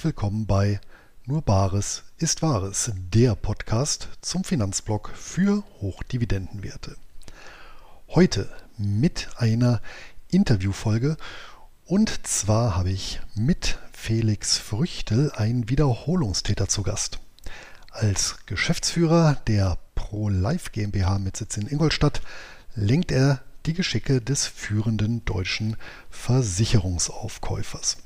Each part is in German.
Herzlich willkommen bei Nur Bares ist Wahres, der Podcast zum Finanzblock für Hochdividendenwerte. Heute mit einer Interviewfolge und zwar habe ich mit Felix Früchtel einen Wiederholungstäter zu Gast. Als Geschäftsführer der Pro Life GmbH mit Sitz in Ingolstadt lenkt er die Geschicke des führenden deutschen Versicherungsaufkäufers.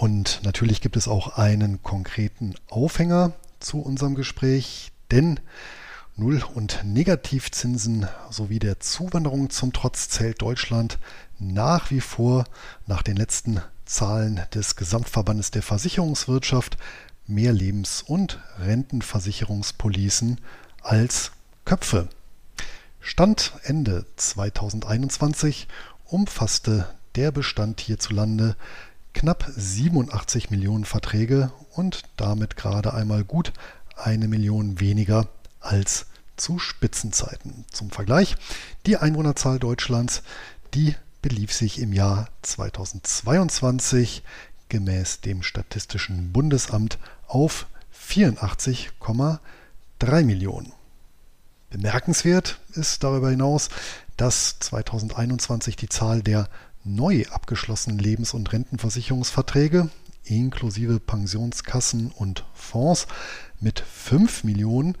Und natürlich gibt es auch einen konkreten Aufhänger zu unserem Gespräch, denn Null- und Negativzinsen sowie der Zuwanderung zum Trotz zählt Deutschland nach wie vor nach den letzten Zahlen des Gesamtverbandes der Versicherungswirtschaft mehr Lebens- und Rentenversicherungspolicen als Köpfe. Stand Ende 2021 umfasste der Bestand hierzulande knapp 87 Millionen Verträge und damit gerade einmal gut eine Million weniger als zu Spitzenzeiten. Zum Vergleich, die Einwohnerzahl Deutschlands, die belief sich im Jahr 2022 gemäß dem Statistischen Bundesamt auf 84,3 Millionen. Bemerkenswert ist darüber hinaus, dass 2021 die Zahl der neu abgeschlossenen Lebens- und Rentenversicherungsverträge inklusive Pensionskassen und Fonds mit 5 Millionen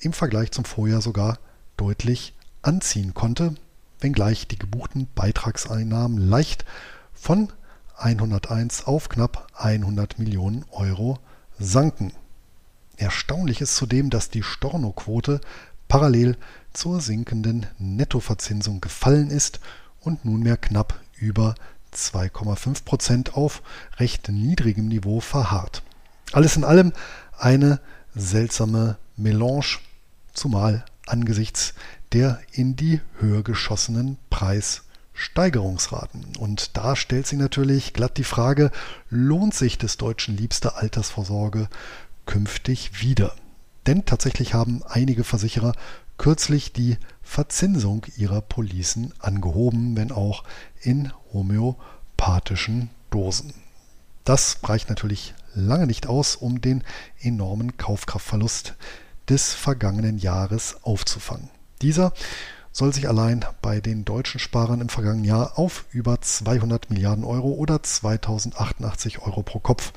im Vergleich zum Vorjahr sogar deutlich anziehen konnte, wenngleich die gebuchten Beitragseinnahmen leicht von 101 auf knapp 100 Millionen Euro sanken. Erstaunlich ist zudem, dass die Stornoquote parallel zur sinkenden Nettoverzinsung gefallen ist und nunmehr knapp über 2,5 Prozent auf recht niedrigem Niveau verharrt. Alles in allem eine seltsame Melange, zumal angesichts der in die Höhe geschossenen Preissteigerungsraten. Und da stellt sich natürlich glatt die Frage, lohnt sich des Deutschen liebste Altersvorsorge künftig wieder? Denn tatsächlich haben einige Versicherer kürzlich die Verzinsung ihrer Policen angehoben, wenn auch in homöopathischen Dosen. Das reicht natürlich lange nicht aus, um den enormen Kaufkraftverlust des vergangenen Jahres aufzufangen. Dieser soll sich allein bei den deutschen Sparern im vergangenen Jahr auf über 200 Milliarden Euro oder 2088 Euro pro Kopf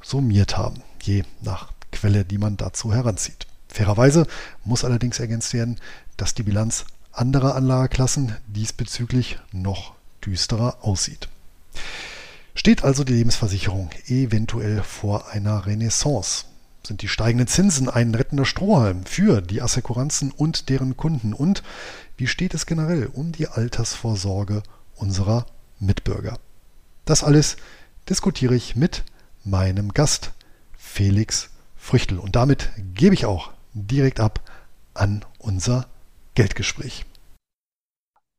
summiert haben, je nach Quelle, die man dazu heranzieht. Fairerweise muss allerdings ergänzt werden, dass die Bilanz anderer Anlageklassen diesbezüglich noch düsterer aussieht. Steht also die Lebensversicherung eventuell vor einer Renaissance? Sind die steigenden Zinsen ein rettender Strohhalm für die Assekuranzen und deren Kunden? Und wie steht es generell um die Altersvorsorge unserer Mitbürger? Das alles diskutiere ich mit meinem Gast Felix Früchtel. Und damit gebe ich auch direkt ab an unser Geldgespräch.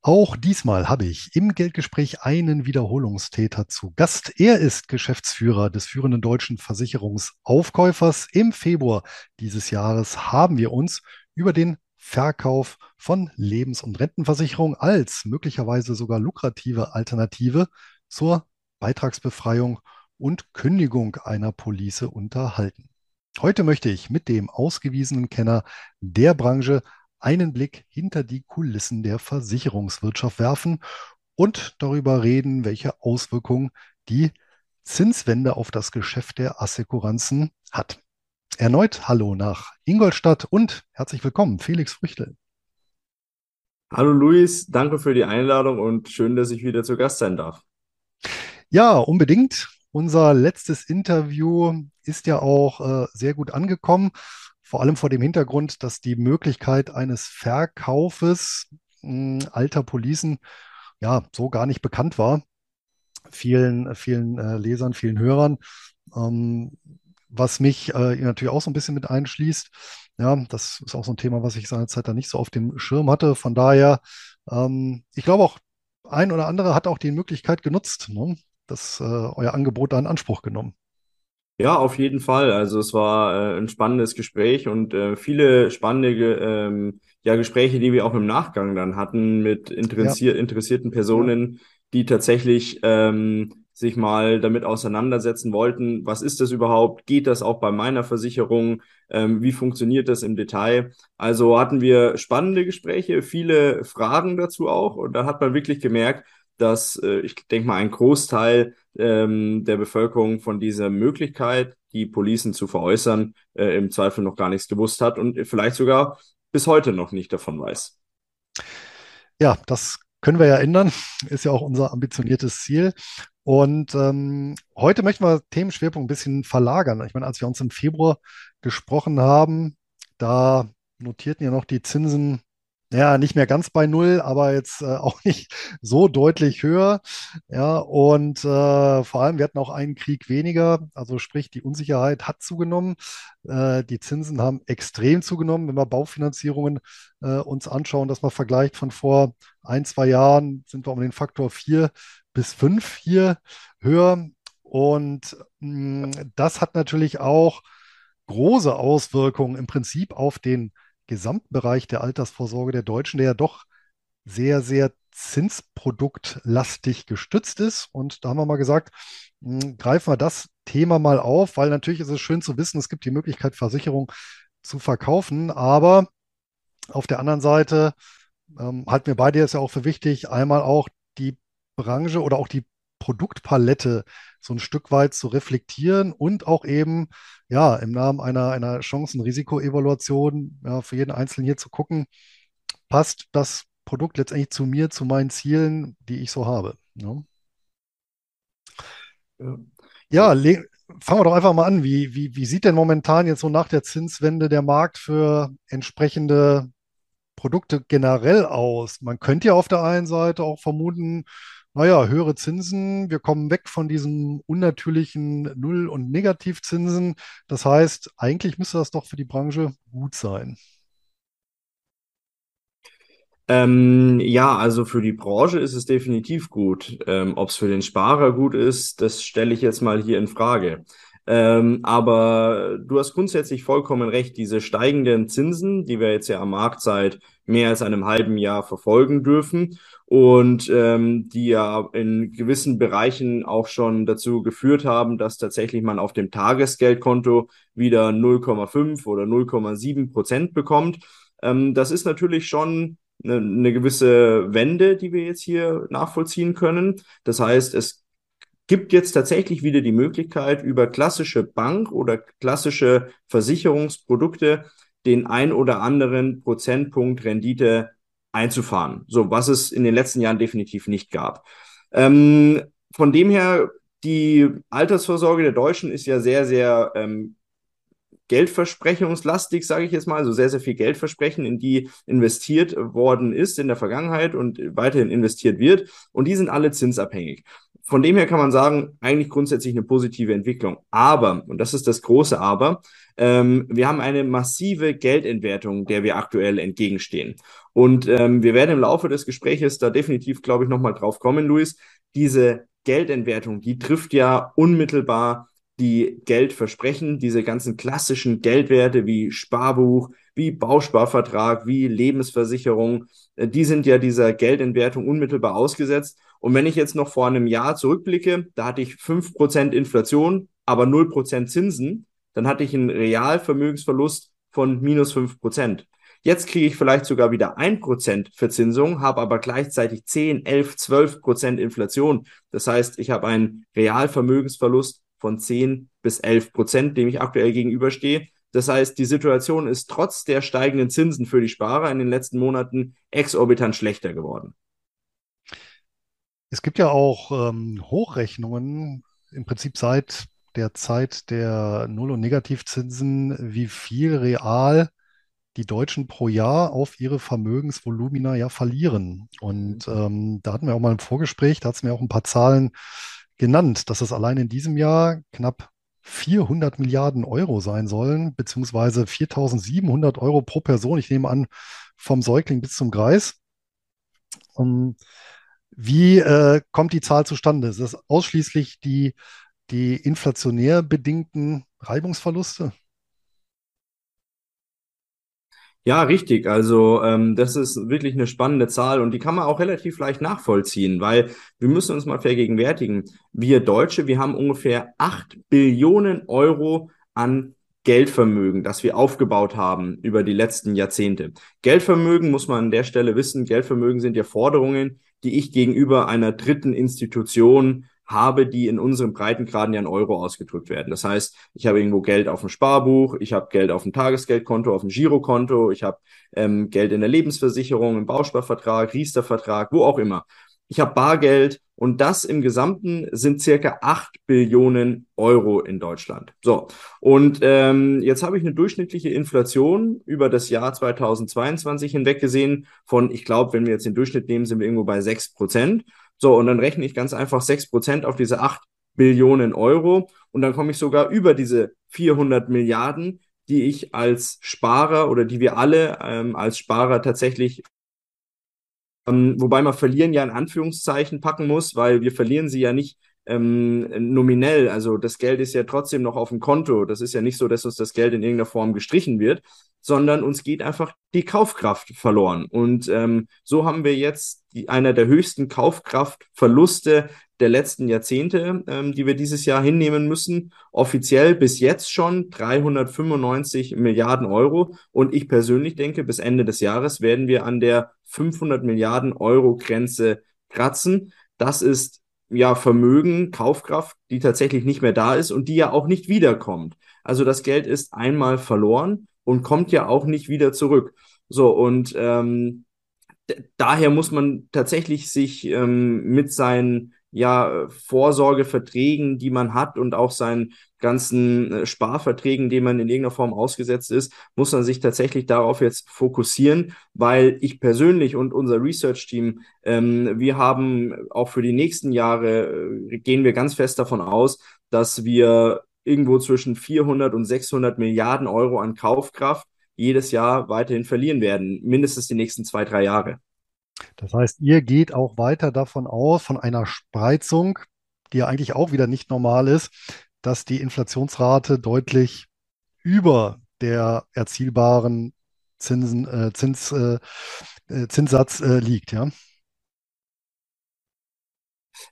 Auch diesmal habe ich im Geldgespräch einen Wiederholungstäter zu Gast. Er ist Geschäftsführer des führenden deutschen Versicherungsaufkäufers. Im Februar dieses Jahres haben wir uns über den Verkauf von Lebens- und Rentenversicherung als möglicherweise sogar lukrative Alternative zur Beitragsbefreiung und Kündigung einer Police unterhalten. Heute möchte ich mit dem ausgewiesenen Kenner der Branche einen Blick hinter die Kulissen der Versicherungswirtschaft werfen und darüber reden, welche Auswirkungen die Zinswende auf das Geschäft der Assekuranzen hat. Erneut Hallo nach Ingolstadt und herzlich willkommen, Felix Früchtel. Hallo Luis, danke für die Einladung und schön, dass ich wieder zu Gast sein darf. Ja, unbedingt. Unser letztes Interview ist ja auch äh, sehr gut angekommen, vor allem vor dem Hintergrund, dass die Möglichkeit eines Verkaufes mh, alter Policen ja so gar nicht bekannt war. Vielen, vielen äh, Lesern, vielen Hörern. Ähm, was mich äh, natürlich auch so ein bisschen mit einschließt. Ja, das ist auch so ein Thema, was ich seinerzeit da nicht so auf dem Schirm hatte. Von daher, ähm, ich glaube auch, ein oder andere hat auch die Möglichkeit genutzt, ne? das, äh, euer Angebot da in Anspruch genommen. Ja, auf jeden Fall. Also es war äh, ein spannendes Gespräch und äh, viele spannende ähm, ja, Gespräche, die wir auch im Nachgang dann hatten mit interessier ja. interessierten Personen, die tatsächlich ähm, sich mal damit auseinandersetzen wollten, was ist das überhaupt? Geht das auch bei meiner Versicherung? Ähm, wie funktioniert das im Detail? Also hatten wir spannende Gespräche, viele Fragen dazu auch. Und da hat man wirklich gemerkt, dass äh, ich denke mal ein Großteil ähm, der Bevölkerung von dieser Möglichkeit, die Policen zu veräußern, äh, im Zweifel noch gar nichts gewusst hat und vielleicht sogar bis heute noch nicht davon weiß. Ja, das können wir ja ändern. Ist ja auch unser ambitioniertes Ziel. Und ähm, heute möchten wir Themenschwerpunkt ein bisschen verlagern. Ich meine, als wir uns im Februar gesprochen haben, da notierten ja noch die Zinsen ja, nicht mehr ganz bei Null, aber jetzt äh, auch nicht so deutlich höher. Ja, und äh, vor allem, wir hatten auch einen Krieg weniger, also sprich, die Unsicherheit hat zugenommen. Äh, die Zinsen haben extrem zugenommen. Wenn wir Baufinanzierungen äh, uns anschauen, dass man vergleicht von vor ein, zwei Jahren, sind wir um den Faktor vier bis fünf hier höher. Und mh, mm, das hat natürlich auch große Auswirkungen im Prinzip auf den Gesamtbereich der Altersvorsorge der Deutschen, der ja doch sehr, sehr zinsproduktlastig gestützt ist. Und da haben wir mal gesagt, hm, greifen wir das Thema mal auf, weil natürlich ist es schön zu wissen, es gibt die Möglichkeit, Versicherung zu verkaufen. Aber auf der anderen Seite ähm, halten wir beide jetzt ja auch für wichtig, einmal auch die Branche oder auch die Produktpalette so ein Stück weit zu reflektieren und auch eben ja im Namen einer, einer Chancen-Risiko-Evaluation ja, für jeden Einzelnen hier zu gucken, passt das Produkt letztendlich zu mir, zu meinen Zielen, die ich so habe. Ne? Ja, fangen wir doch einfach mal an. Wie, wie, wie sieht denn momentan jetzt so nach der Zinswende der Markt für entsprechende Produkte generell aus? Man könnte ja auf der einen Seite auch vermuten, naja, höhere Zinsen, wir kommen weg von diesen unnatürlichen Null- und Negativzinsen. Das heißt, eigentlich müsste das doch für die Branche gut sein. Ähm, ja, also für die Branche ist es definitiv gut. Ähm, Ob es für den Sparer gut ist, das stelle ich jetzt mal hier in Frage. Ähm, aber du hast grundsätzlich vollkommen recht. Diese steigenden Zinsen, die wir jetzt ja am Markt seit mehr als einem halben Jahr verfolgen dürfen und ähm, die ja in gewissen Bereichen auch schon dazu geführt haben, dass tatsächlich man auf dem Tagesgeldkonto wieder 0,5 oder 0,7 Prozent bekommt. Ähm, das ist natürlich schon eine, eine gewisse Wende, die wir jetzt hier nachvollziehen können. Das heißt, es gibt jetzt tatsächlich wieder die Möglichkeit, über klassische Bank- oder klassische Versicherungsprodukte den ein oder anderen Prozentpunkt Rendite einzufahren. So, was es in den letzten Jahren definitiv nicht gab. Ähm, von dem her, die Altersvorsorge der Deutschen ist ja sehr, sehr ähm, geldversprechungslastig, sage ich jetzt mal, also sehr, sehr viel Geldversprechen, in die investiert worden ist in der Vergangenheit und weiterhin investiert wird. Und die sind alle zinsabhängig von dem her kann man sagen, eigentlich grundsätzlich eine positive Entwicklung. Aber, und das ist das große Aber, ähm, wir haben eine massive Geldentwertung, der wir aktuell entgegenstehen. Und ähm, wir werden im Laufe des Gespräches da definitiv, glaube ich, nochmal drauf kommen, Luis. Diese Geldentwertung, die trifft ja unmittelbar die Geldversprechen, diese ganzen klassischen Geldwerte wie Sparbuch, wie Bausparvertrag, wie Lebensversicherung, äh, die sind ja dieser Geldentwertung unmittelbar ausgesetzt. Und wenn ich jetzt noch vor einem Jahr zurückblicke, da hatte ich fünf Prozent Inflation, aber null Prozent Zinsen, dann hatte ich einen Realvermögensverlust von minus fünf Prozent. Jetzt kriege ich vielleicht sogar wieder ein Prozent Verzinsung, habe aber gleichzeitig 10, 11, 12 Prozent Inflation. Das heißt, ich habe einen Realvermögensverlust von 10 bis 11 Prozent, dem ich aktuell gegenüberstehe. Das heißt, die Situation ist trotz der steigenden Zinsen für die Sparer in den letzten Monaten exorbitant schlechter geworden. Es gibt ja auch ähm, Hochrechnungen, im Prinzip seit der Zeit der Null- und Negativzinsen, wie viel real die Deutschen pro Jahr auf ihre Vermögensvolumina ja verlieren. Und mhm. ähm, da hatten wir auch mal ein Vorgespräch, da hat es mir auch ein paar Zahlen genannt, dass es allein in diesem Jahr knapp 400 Milliarden Euro sein sollen, beziehungsweise 4.700 Euro pro Person. Ich nehme an, vom Säugling bis zum Greis. Um, wie äh, kommt die Zahl zustande? Ist das ausschließlich die, die inflationär bedingten Reibungsverluste? Ja, richtig. Also ähm, das ist wirklich eine spannende Zahl und die kann man auch relativ leicht nachvollziehen, weil wir müssen uns mal vergegenwärtigen, wir Deutsche, wir haben ungefähr acht Billionen Euro an Geldvermögen, das wir aufgebaut haben über die letzten Jahrzehnte. Geldvermögen muss man an der Stelle wissen, Geldvermögen sind ja Forderungen, die ich gegenüber einer dritten Institution habe, die in unseren Breitengraden ja in Euro ausgedrückt werden. Das heißt, ich habe irgendwo Geld auf dem Sparbuch, ich habe Geld auf dem Tagesgeldkonto, auf dem Girokonto, ich habe ähm, Geld in der Lebensversicherung, im Bausparvertrag, Riester-Vertrag, wo auch immer. Ich habe Bargeld und das im Gesamten sind circa acht Billionen Euro in Deutschland. So, und ähm, jetzt habe ich eine durchschnittliche Inflation über das Jahr 2022 hinweg gesehen von, ich glaube, wenn wir jetzt den Durchschnitt nehmen, sind wir irgendwo bei sechs Prozent. So, und dann rechne ich ganz einfach sechs Prozent auf diese acht Billionen Euro und dann komme ich sogar über diese 400 Milliarden, die ich als Sparer oder die wir alle ähm, als Sparer tatsächlich ähm, wobei man verlieren ja in Anführungszeichen packen muss, weil wir verlieren sie ja nicht ähm, nominell. Also das Geld ist ja trotzdem noch auf dem Konto. Das ist ja nicht so, dass uns das Geld in irgendeiner Form gestrichen wird, sondern uns geht einfach die Kaufkraft verloren. Und ähm, so haben wir jetzt die, einer der höchsten Kaufkraftverluste der letzten Jahrzehnte, ähm, die wir dieses Jahr hinnehmen müssen. Offiziell bis jetzt schon 395 Milliarden Euro. Und ich persönlich denke, bis Ende des Jahres werden wir an der 500 Milliarden Euro Grenze kratzen. Das ist ja Vermögen, Kaufkraft, die tatsächlich nicht mehr da ist und die ja auch nicht wiederkommt. Also das Geld ist einmal verloren und kommt ja auch nicht wieder zurück. So, und ähm, daher muss man tatsächlich sich ähm, mit seinen ja, Vorsorgeverträgen, die man hat und auch seinen ganzen äh, Sparverträgen, denen man in irgendeiner Form ausgesetzt ist, muss man sich tatsächlich darauf jetzt fokussieren, weil ich persönlich und unser Research-Team, ähm, wir haben auch für die nächsten Jahre, äh, gehen wir ganz fest davon aus, dass wir irgendwo zwischen 400 und 600 Milliarden Euro an Kaufkraft jedes Jahr weiterhin verlieren werden, mindestens die nächsten zwei, drei Jahre. Das heißt, ihr geht auch weiter davon aus, von einer Spreizung, die ja eigentlich auch wieder nicht normal ist, dass die Inflationsrate deutlich über der erzielbaren Zinsen, äh, Zins, äh, äh Zinssatz äh, liegt, ja?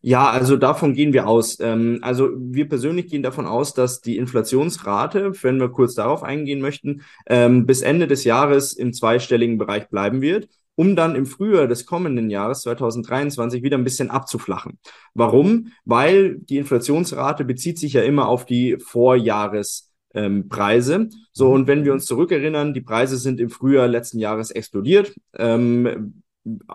Ja, also davon gehen wir aus. Ähm, also wir persönlich gehen davon aus, dass die Inflationsrate, wenn wir kurz darauf eingehen möchten, ähm, bis Ende des Jahres im zweistelligen Bereich bleiben wird um dann im Frühjahr des kommenden Jahres 2023 wieder ein bisschen abzuflachen. Warum? Weil die Inflationsrate bezieht sich ja immer auf die Vorjahrespreise. Ähm, so, und wenn wir uns zurückerinnern, die Preise sind im Frühjahr letzten Jahres explodiert. Ähm,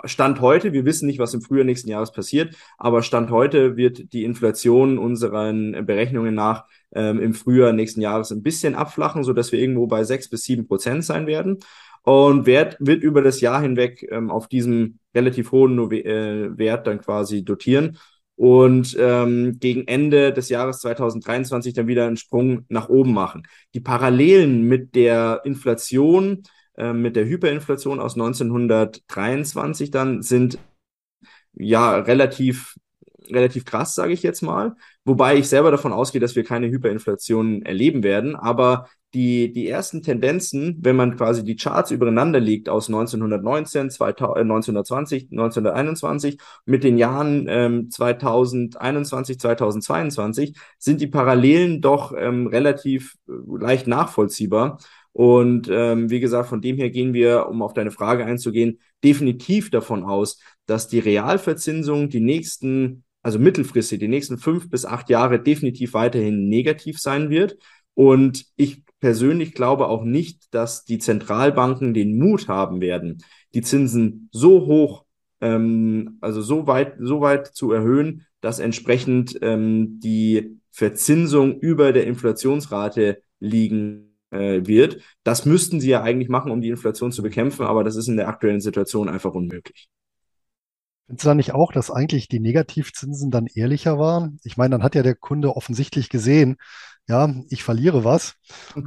Stand heute, wir wissen nicht, was im Frühjahr nächsten Jahres passiert, aber Stand heute wird die Inflation unseren Berechnungen nach ähm, im Frühjahr nächsten Jahres ein bisschen abflachen, so dass wir irgendwo bei sechs bis sieben Prozent sein werden und Wert wird über das Jahr hinweg ähm, auf diesem relativ hohen äh, Wert dann quasi dotieren und ähm, gegen Ende des Jahres 2023 dann wieder einen Sprung nach oben machen. Die Parallelen mit der Inflation, äh, mit der Hyperinflation aus 1923 dann sind ja relativ relativ krass, sage ich jetzt mal. Wobei ich selber davon ausgehe, dass wir keine Hyperinflation erleben werden. Aber die, die ersten Tendenzen, wenn man quasi die Charts übereinander legt aus 1919, 2000, äh, 1920, 1921 mit den Jahren ähm, 2021, 2022, sind die Parallelen doch ähm, relativ äh, leicht nachvollziehbar. Und ähm, wie gesagt, von dem her gehen wir, um auf deine Frage einzugehen, definitiv davon aus, dass die Realverzinsung die nächsten, also mittelfristig, die nächsten fünf bis acht Jahre definitiv weiterhin negativ sein wird. Und ich persönlich glaube auch nicht, dass die Zentralbanken den Mut haben werden, die Zinsen so hoch, ähm, also so weit, so weit zu erhöhen, dass entsprechend ähm, die Verzinsung über der Inflationsrate liegen äh, wird. Das müssten sie ja eigentlich machen, um die Inflation zu bekämpfen, aber das ist in der aktuellen Situation einfach unmöglich. Findest du da nicht auch, dass eigentlich die Negativzinsen dann ehrlicher waren? Ich meine, dann hat ja der Kunde offensichtlich gesehen, ja, ich verliere was.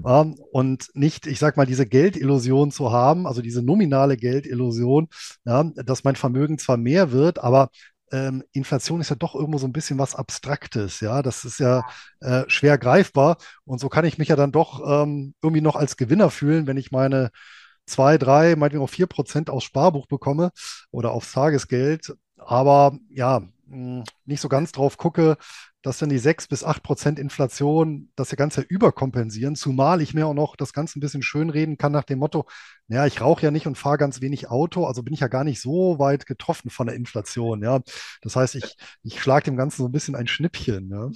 Ja, und nicht, ich sag mal, diese Geldillusion zu haben, also diese nominale Geldillusion, ja, dass mein Vermögen zwar mehr wird, aber ähm, Inflation ist ja doch irgendwo so ein bisschen was Abstraktes, ja. Das ist ja äh, schwer greifbar. Und so kann ich mich ja dann doch ähm, irgendwie noch als Gewinner fühlen, wenn ich meine zwei, drei, meinetwegen auch vier Prozent aufs Sparbuch bekomme oder aufs Tagesgeld, aber ja, nicht so ganz drauf gucke, dass dann die 6 bis 8 Prozent Inflation das Ganze überkompensieren, zumal ich mir auch noch das Ganze ein bisschen schönreden kann nach dem Motto, naja, ich rauche ja nicht und fahre ganz wenig Auto, also bin ich ja gar nicht so weit getroffen von der Inflation, ja. Das heißt, ich, ich schlage dem Ganzen so ein bisschen ein Schnippchen, ja.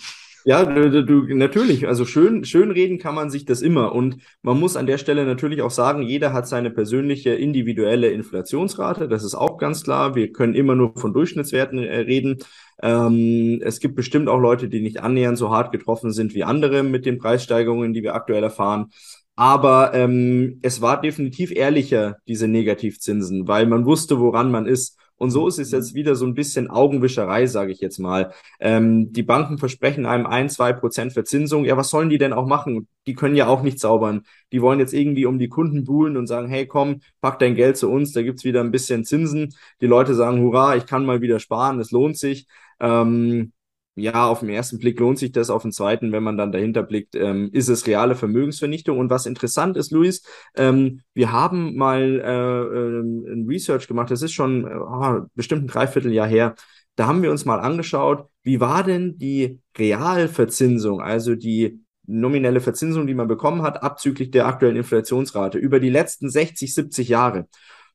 Ja, du, du, natürlich. Also schön, schön reden kann man sich das immer. Und man muss an der Stelle natürlich auch sagen, jeder hat seine persönliche individuelle Inflationsrate. Das ist auch ganz klar. Wir können immer nur von Durchschnittswerten äh, reden. Ähm, es gibt bestimmt auch Leute, die nicht annähernd so hart getroffen sind wie andere mit den Preissteigerungen, die wir aktuell erfahren. Aber ähm, es war definitiv ehrlicher, diese Negativzinsen, weil man wusste, woran man ist. Und so ist es jetzt wieder so ein bisschen Augenwischerei, sage ich jetzt mal. Ähm, die Banken versprechen einem ein, zwei Prozent Verzinsung. Ja, was sollen die denn auch machen? Die können ja auch nicht zaubern. Die wollen jetzt irgendwie um die Kunden buhlen und sagen, hey, komm, pack dein Geld zu uns, da gibt's wieder ein bisschen Zinsen. Die Leute sagen, hurra, ich kann mal wieder sparen, es lohnt sich. Ähm, ja, auf den ersten Blick lohnt sich das, auf den zweiten, wenn man dann dahinter blickt, ähm, ist es reale Vermögensvernichtung. Und was interessant ist, Luis, ähm, wir haben mal äh, äh, ein Research gemacht, das ist schon äh, bestimmt ein Dreivierteljahr her. Da haben wir uns mal angeschaut, wie war denn die Realverzinsung, also die nominelle Verzinsung, die man bekommen hat, abzüglich der aktuellen Inflationsrate über die letzten 60, 70 Jahre.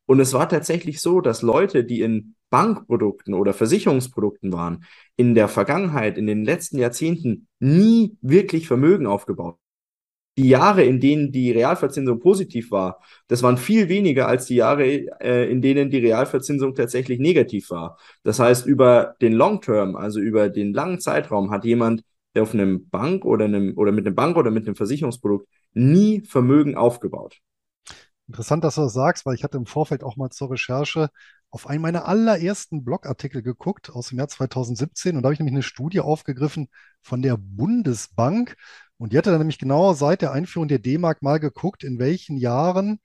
Und es war tatsächlich so, dass Leute, die in Bankprodukten oder Versicherungsprodukten waren, in der Vergangenheit, in den letzten Jahrzehnten nie wirklich Vermögen aufgebaut. Die Jahre, in denen die Realverzinsung positiv war, das waren viel weniger als die Jahre, äh, in denen die Realverzinsung tatsächlich negativ war. Das heißt, über den Long Term, also über den langen Zeitraum, hat jemand, der auf einem Bank oder einem oder mit einem Bank oder mit einem Versicherungsprodukt nie Vermögen aufgebaut. Interessant, dass du das sagst, weil ich hatte im Vorfeld auch mal zur Recherche auf einen meiner allerersten Blogartikel geguckt aus dem Jahr 2017 und da habe ich nämlich eine Studie aufgegriffen von der Bundesbank und die hatte dann nämlich genau seit der Einführung der D-Mark mal geguckt, in welchen Jahren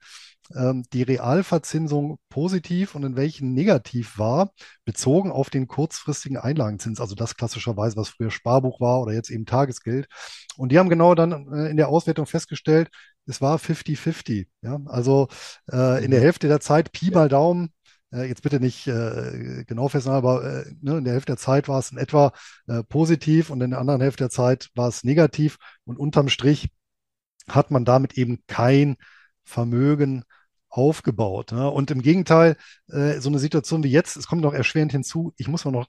ähm, die Realverzinsung positiv und in welchen negativ war, bezogen auf den kurzfristigen Einlagenzins, also das klassischerweise, was früher Sparbuch war oder jetzt eben Tagesgeld. Und die haben genau dann äh, in der Auswertung festgestellt, es war 50-50. Ja? Also äh, in der mhm. Hälfte der Zeit, Pi mal Daumen, jetzt bitte nicht äh, genau festhalten, aber äh, ne, in der Hälfte der Zeit war es in etwa äh, positiv und in der anderen Hälfte der Zeit war es negativ. Und unterm Strich hat man damit eben kein Vermögen aufgebaut. Ne? Und im Gegenteil, äh, so eine Situation wie jetzt, es kommt noch erschwerend hinzu, ich muss mal noch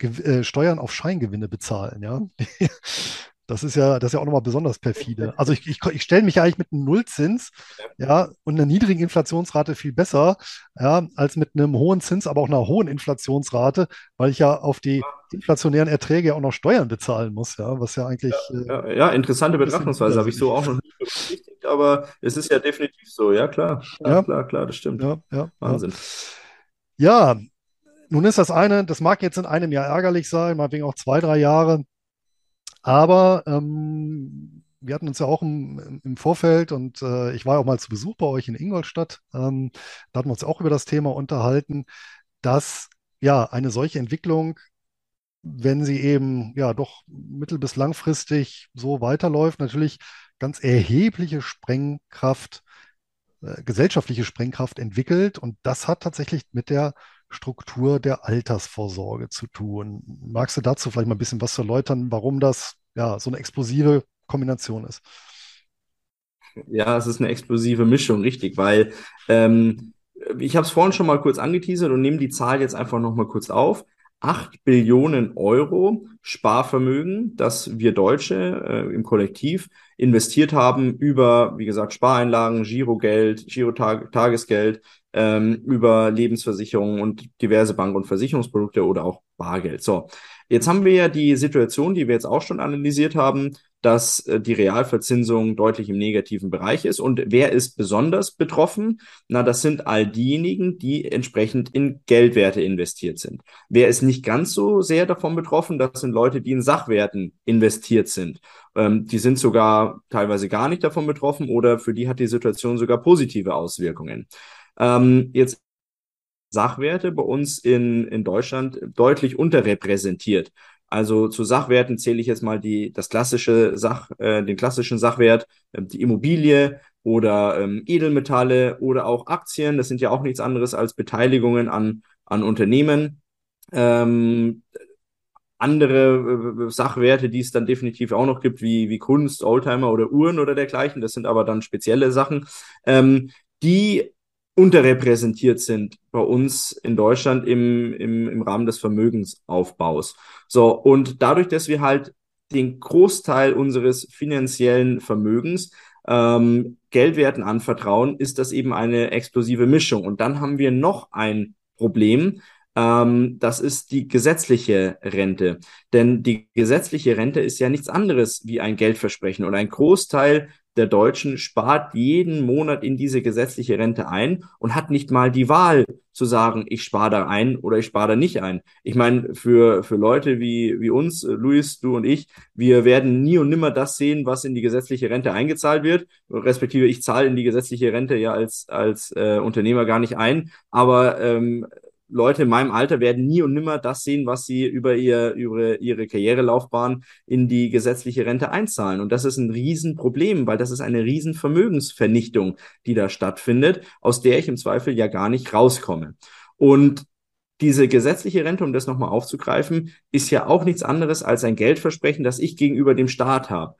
äh, Steuern auf Scheingewinne bezahlen. Ja? Das ist ja, das ist ja auch nochmal besonders perfide. Also ich, ich, ich stelle mich eigentlich mit einem Nullzins, ja, und einer niedrigen Inflationsrate viel besser, ja, als mit einem hohen Zins, aber auch einer hohen Inflationsrate, weil ich ja auf die inflationären Erträge auch noch Steuern bezahlen muss, ja, was ja eigentlich. Ja, äh, ja interessante Betrachtungsweise, habe ich so auch noch nicht berücksichtigt, aber es ist ja definitiv so, ja, klar. Ja, ja. klar, klar, das stimmt. Ja, ja, Wahnsinn. Ja. ja, nun ist das eine, das mag jetzt in einem Jahr ärgerlich sein, mal wegen auch zwei, drei Jahre. Aber ähm, wir hatten uns ja auch im, im Vorfeld und äh, ich war auch mal zu Besuch bei euch in Ingolstadt. Ähm, da hatten wir uns auch über das Thema unterhalten, dass ja eine solche Entwicklung, wenn sie eben ja doch mittel- bis langfristig so weiterläuft, natürlich ganz erhebliche Sprengkraft, äh, gesellschaftliche Sprengkraft entwickelt. Und das hat tatsächlich mit der Struktur der Altersvorsorge zu tun. Magst du dazu vielleicht mal ein bisschen was erläutern, warum das ja so eine explosive Kombination ist? Ja, es ist eine explosive Mischung, richtig, weil ähm, ich habe es vorhin schon mal kurz angeteasert und nehme die Zahl jetzt einfach noch mal kurz auf. 8 Billionen Euro Sparvermögen, das wir Deutsche äh, im Kollektiv investiert haben über, wie gesagt, Spareinlagen, Girogeld, Girotagesgeld, ähm, über Lebensversicherungen und diverse Bank- und Versicherungsprodukte oder auch Bargeld. So, jetzt haben wir ja die Situation, die wir jetzt auch schon analysiert haben, dass äh, die Realverzinsung deutlich im negativen Bereich ist. Und wer ist besonders betroffen? Na, das sind all diejenigen, die entsprechend in Geldwerte investiert sind. Wer ist nicht ganz so sehr davon betroffen? Das sind Leute, die in Sachwerten investiert sind. Ähm, die sind sogar teilweise gar nicht davon betroffen oder für die hat die Situation sogar positive Auswirkungen. Ähm, jetzt Sachwerte bei uns in, in Deutschland deutlich unterrepräsentiert. Also zu Sachwerten zähle ich jetzt mal die, das klassische Sach, äh, den klassischen Sachwert, äh, die Immobilie oder ähm, Edelmetalle oder auch Aktien. Das sind ja auch nichts anderes als Beteiligungen an, an Unternehmen. Ähm, andere äh, Sachwerte, die es dann definitiv auch noch gibt, wie, wie Kunst, Oldtimer oder Uhren oder dergleichen. Das sind aber dann spezielle Sachen, ähm, die unterrepräsentiert sind bei uns in Deutschland im, im, im Rahmen des Vermögensaufbaus. So, und dadurch, dass wir halt den Großteil unseres finanziellen Vermögens ähm, Geldwerten anvertrauen, ist das eben eine explosive Mischung. Und dann haben wir noch ein Problem, ähm, das ist die gesetzliche Rente. Denn die gesetzliche Rente ist ja nichts anderes wie ein Geldversprechen. Und ein Großteil der Deutschen spart jeden Monat in diese gesetzliche Rente ein und hat nicht mal die Wahl zu sagen, ich spare da ein oder ich spare da nicht ein. Ich meine, für, für Leute wie, wie uns, äh, Luis, du und ich, wir werden nie und nimmer das sehen, was in die gesetzliche Rente eingezahlt wird. Respektive ich zahle in die gesetzliche Rente ja als, als äh, Unternehmer gar nicht ein. Aber ähm, Leute in meinem Alter werden nie und nimmer das sehen, was sie über, ihr, über ihre Karrierelaufbahn in die gesetzliche Rente einzahlen. Und das ist ein Riesenproblem, weil das ist eine Riesenvermögensvernichtung, die da stattfindet, aus der ich im Zweifel ja gar nicht rauskomme. Und diese gesetzliche Rente, um das nochmal aufzugreifen, ist ja auch nichts anderes als ein Geldversprechen, das ich gegenüber dem Staat habe.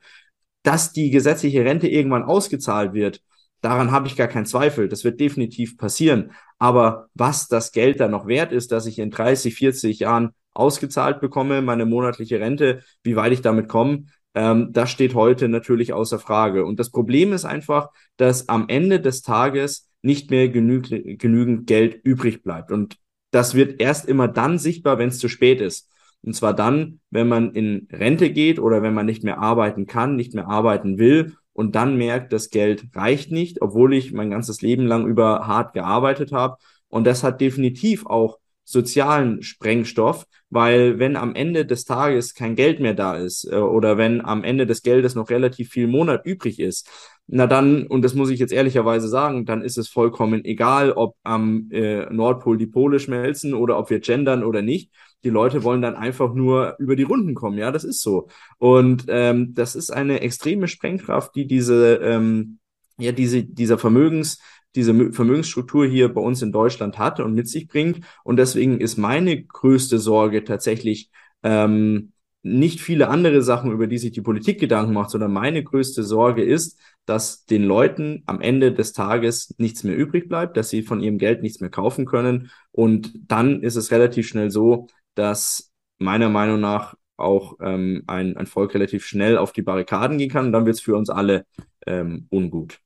Dass die gesetzliche Rente irgendwann ausgezahlt wird, Daran habe ich gar keinen Zweifel. Das wird definitiv passieren. Aber was das Geld da noch wert ist, dass ich in 30, 40 Jahren ausgezahlt bekomme, meine monatliche Rente, wie weit ich damit komme, ähm, das steht heute natürlich außer Frage. Und das Problem ist einfach, dass am Ende des Tages nicht mehr genü genügend Geld übrig bleibt. Und das wird erst immer dann sichtbar, wenn es zu spät ist. Und zwar dann, wenn man in Rente geht oder wenn man nicht mehr arbeiten kann, nicht mehr arbeiten will und dann merkt, das Geld reicht nicht, obwohl ich mein ganzes Leben lang über hart gearbeitet habe. Und das hat definitiv auch sozialen Sprengstoff, weil wenn am Ende des Tages kein Geld mehr da ist äh, oder wenn am Ende des Geldes noch relativ viel Monat übrig ist, na dann, und das muss ich jetzt ehrlicherweise sagen, dann ist es vollkommen egal, ob am äh, Nordpol die Pole schmelzen oder ob wir gendern oder nicht die Leute wollen dann einfach nur über die Runden kommen. Ja, das ist so. Und ähm, das ist eine extreme Sprengkraft, die diese, ähm, ja, diese, dieser Vermögens, diese Vermögensstruktur hier bei uns in Deutschland hat und mit sich bringt. Und deswegen ist meine größte Sorge tatsächlich ähm, nicht viele andere Sachen, über die sich die Politik Gedanken macht, sondern meine größte Sorge ist, dass den Leuten am Ende des Tages nichts mehr übrig bleibt, dass sie von ihrem Geld nichts mehr kaufen können. Und dann ist es relativ schnell so, dass meiner Meinung nach auch ähm, ein, ein Volk relativ schnell auf die Barrikaden gehen kann und dann wird es für uns alle ähm, ungut.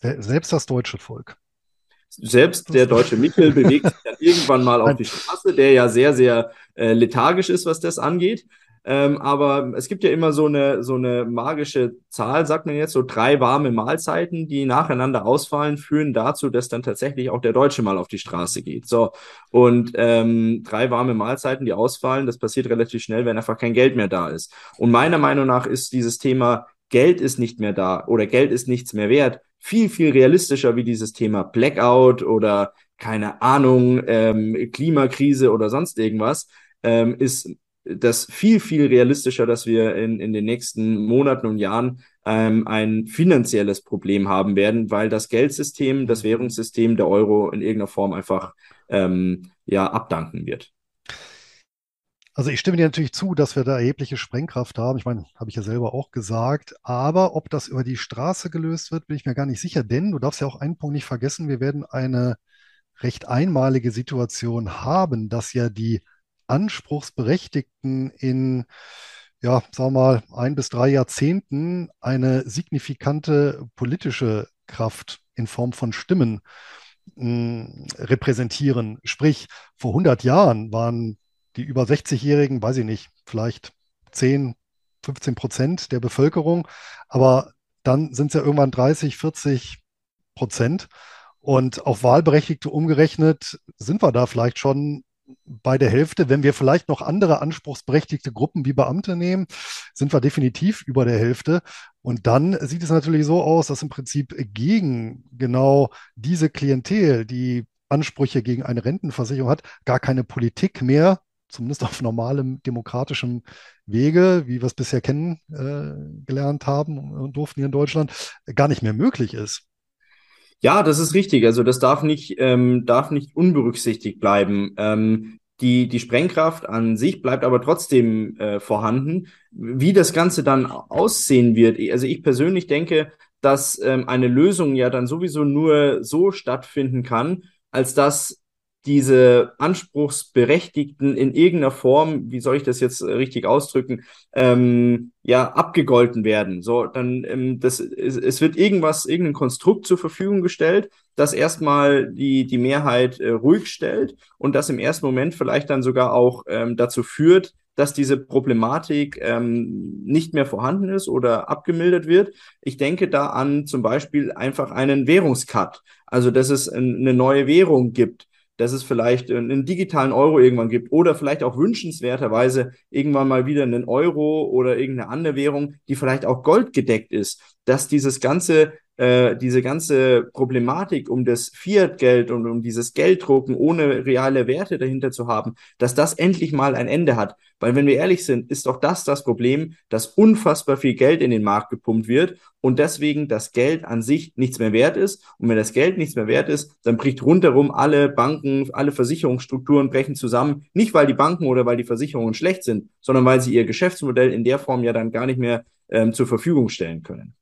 Selbst das deutsche Volk. Selbst der deutsche Michel bewegt sich dann irgendwann mal auf die Straße, der ja sehr, sehr äh, lethargisch ist, was das angeht. Ähm, aber es gibt ja immer so eine, so eine magische Zahl, sagt man jetzt, so drei warme Mahlzeiten, die nacheinander ausfallen, führen dazu, dass dann tatsächlich auch der Deutsche mal auf die Straße geht. So. Und ähm, drei warme Mahlzeiten, die ausfallen, das passiert relativ schnell, wenn einfach kein Geld mehr da ist. Und meiner Meinung nach ist dieses Thema Geld ist nicht mehr da oder Geld ist nichts mehr wert, viel, viel realistischer wie dieses Thema Blackout oder keine Ahnung, ähm, Klimakrise oder sonst irgendwas, ähm, ist das viel, viel realistischer, dass wir in, in den nächsten Monaten und Jahren ähm, ein finanzielles Problem haben werden, weil das Geldsystem, das Währungssystem der Euro in irgendeiner Form einfach ähm, ja abdanken wird. Also ich stimme dir natürlich zu, dass wir da erhebliche Sprengkraft haben. Ich meine, habe ich ja selber auch gesagt. Aber ob das über die Straße gelöst wird, bin ich mir gar nicht sicher. Denn du darfst ja auch einen Punkt nicht vergessen, wir werden eine recht einmalige Situation haben, dass ja die Anspruchsberechtigten in, ja, sagen wir mal, ein bis drei Jahrzehnten eine signifikante politische Kraft in Form von Stimmen mh, hm, repräsentieren. Sprich, vor 100 Jahren waren die über 60-Jährigen, weiß ich nicht, vielleicht 10, 15 Prozent der Bevölkerung, aber dann sind es ja irgendwann 30, 40 Prozent. Und auf Wahlberechtigte umgerechnet sind wir da vielleicht schon bei der Hälfte. Wenn wir vielleicht noch andere anspruchsberechtigte Gruppen wie Beamte nehmen, sind wir definitiv über der Hälfte. Und dann sieht es natürlich so aus, dass im Prinzip gegen genau diese Klientel, die Ansprüche gegen eine Rentenversicherung hat, gar keine Politik mehr zumindest auf normalem demokratischem Wege, wie wir es bisher kennengelernt äh, haben und durften hier in Deutschland, gar nicht mehr möglich ist. Ja, das ist richtig. Also das darf nicht, ähm, darf nicht unberücksichtigt bleiben. Ähm, die, die Sprengkraft an sich bleibt aber trotzdem äh, vorhanden. Wie das Ganze dann aussehen wird, also ich persönlich denke, dass ähm, eine Lösung ja dann sowieso nur so stattfinden kann, als dass diese Anspruchsberechtigten in irgendeiner Form, wie soll ich das jetzt richtig ausdrücken, ähm, ja, abgegolten werden. So, dann, ähm, das, es, wird irgendwas, irgendein Konstrukt zur Verfügung gestellt, das erstmal die, die Mehrheit äh, ruhig stellt und das im ersten Moment vielleicht dann sogar auch ähm, dazu führt, dass diese Problematik ähm, nicht mehr vorhanden ist oder abgemildert wird. Ich denke da an zum Beispiel einfach einen Währungscut, also dass es eine neue Währung gibt, dass es vielleicht einen digitalen Euro irgendwann gibt oder vielleicht auch wünschenswerterweise irgendwann mal wieder einen Euro oder irgendeine andere Währung, die vielleicht auch goldgedeckt ist, dass dieses ganze äh, diese ganze Problematik um das Fiat-Geld und um dieses Gelddrucken ohne reale Werte dahinter zu haben, dass das endlich mal ein Ende hat. Weil wenn wir ehrlich sind, ist doch das das Problem, dass unfassbar viel Geld in den Markt gepumpt wird und deswegen das Geld an sich nichts mehr wert ist. Und wenn das Geld nichts mehr wert ist, dann bricht rundherum alle Banken, alle Versicherungsstrukturen brechen zusammen. Nicht, weil die Banken oder weil die Versicherungen schlecht sind, sondern weil sie ihr Geschäftsmodell in der Form ja dann gar nicht mehr ähm, zur Verfügung stellen können.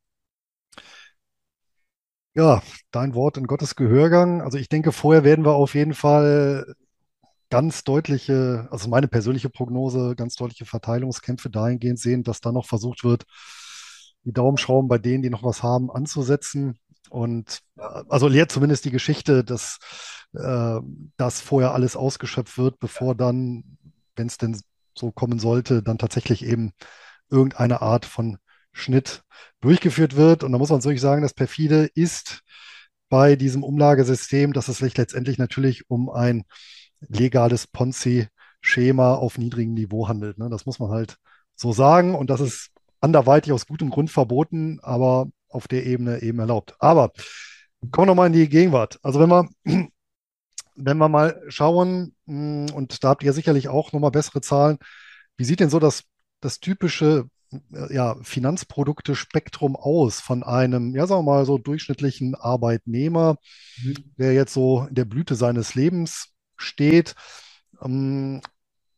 Ja, dein Wort in Gottes Gehörgang. Also ich denke, vorher werden wir auf jeden Fall ganz deutliche, also meine persönliche Prognose, ganz deutliche Verteilungskämpfe dahingehend sehen, dass da noch versucht wird, die Daumenschrauben bei denen, die noch was haben, anzusetzen. Und also lehrt zumindest die Geschichte, dass äh, das vorher alles ausgeschöpft wird, bevor dann, wenn es denn so kommen sollte, dann tatsächlich eben irgendeine Art von Schnitt durchgeführt wird. Und da muss man wirklich sagen, das perfide ist bei diesem Umlagesystem, dass es sich letztendlich natürlich um ein legales Ponzi-Schema auf niedrigem Niveau handelt. Ne? Das muss man halt so sagen. Und das ist anderweitig aus gutem Grund verboten, aber auf der Ebene eben erlaubt. Aber kommen wir nochmal in die Gegenwart. Also wenn wir, wenn wir mal schauen, hm, und da habt ihr sicherlich auch nochmal bessere Zahlen, wie sieht denn so das, das typische ja, Finanzprodukte-Spektrum aus von einem, ja, sagen wir mal so durchschnittlichen Arbeitnehmer, mhm. der jetzt so in der Blüte seines Lebens steht. Ähm,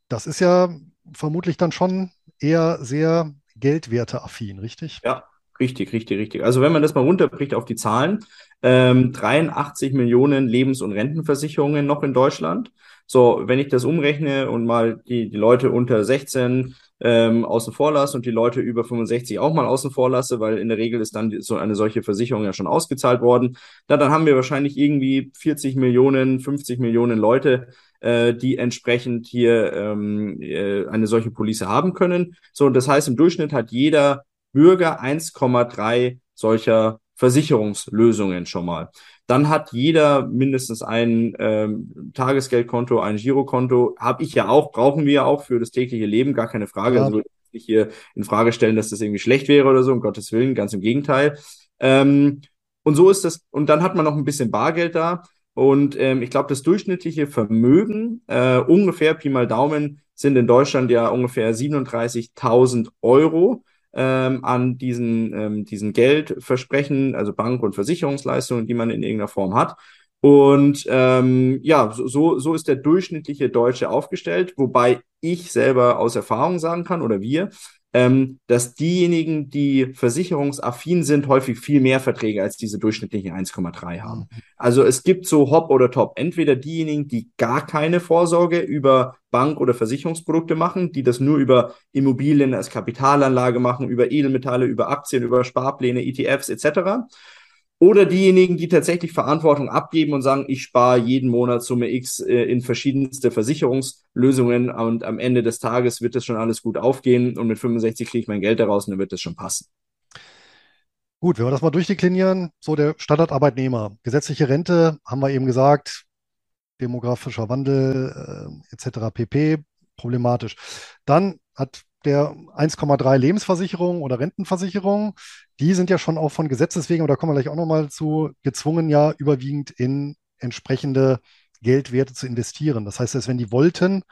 das ist ja vermutlich dann schon eher sehr geldwerteaffin, richtig? Ja, richtig, richtig, richtig. Also wenn man das mal runterbricht auf die Zahlen, ähm, 83 Millionen Lebens- und Rentenversicherungen noch in Deutschland. So, wenn ich das umrechne und mal die, die Leute unter 16 ähm, außen vor lasse und die Leute über 65 auch mal außen vor lasse, weil in der Regel ist dann so eine solche Versicherung ja schon ausgezahlt worden. Na, dann haben wir wahrscheinlich irgendwie 40 Millionen, 50 Millionen Leute, äh, die entsprechend hier ähm, äh, eine solche Police haben können. So, das heißt, im Durchschnitt hat jeder Bürger 1,3 solcher Versicherungslösungen schon mal. Dann hat jeder mindestens ein ähm, Tagesgeldkonto, ein Girokonto. Habe ich ja auch, brauchen wir ja auch für das tägliche Leben, gar keine Frage. Ja. Also würde ich nicht hier in Frage stellen, dass das irgendwie schlecht wäre oder so, um Gottes Willen, ganz im Gegenteil. Ähm, und so ist das, und dann hat man noch ein bisschen Bargeld da. Und ähm, ich glaube, das durchschnittliche Vermögen, äh, ungefähr Pi mal Daumen, sind in Deutschland ja ungefähr 37.000 Euro ähm, an diesen, ähm, diesen Geldversprechen, also Bank- und Versicherungsleistungen, die man in irgendeiner Form hat. Und ähm, ja, so, so ist der durchschnittliche Deutsche aufgestellt, wobei ich selber aus Erfahrung sagen kann oder wir, ähm, dass diejenigen, die versicherungsaffin sind, häufig viel mehr Verträge als diese durchschnittlichen 1,3 haben. Mhm. Also es gibt so Hop oder Top. Entweder diejenigen, die gar keine Vorsorge über Bank- oder Versicherungsprodukte machen, die das nur über Immobilien als Kapitalanlage machen, über Edelmetalle, über Aktien, über Sparpläne, ETFs etc. Oder diejenigen, die tatsächlich Verantwortung abgeben und sagen, ich spare jeden Monat Summe X äh, in verschiedenste Versicherungslösungen und am Ende des Tages wird das schon alles gut aufgehen und mit 65 kriege ich mein Geld daraus und dann wird das schon passen. Gut, wenn wir das mal durchdeklinieren, so der Standardarbeitnehmer, gesetzliche Rente, haben wir eben gesagt, demografischer Wandel äh, etc. pp. problematisch. Dann hat der 1,3 Lebensversicherung oder Rentenversicherung, die sind ja schon auch von Gesetzes wegen, oder kommen wir gleich auch nochmal zu, gezwungen, ja überwiegend in entsprechende Geldwerte zu investieren. Das heißt, dass wenn die wollten,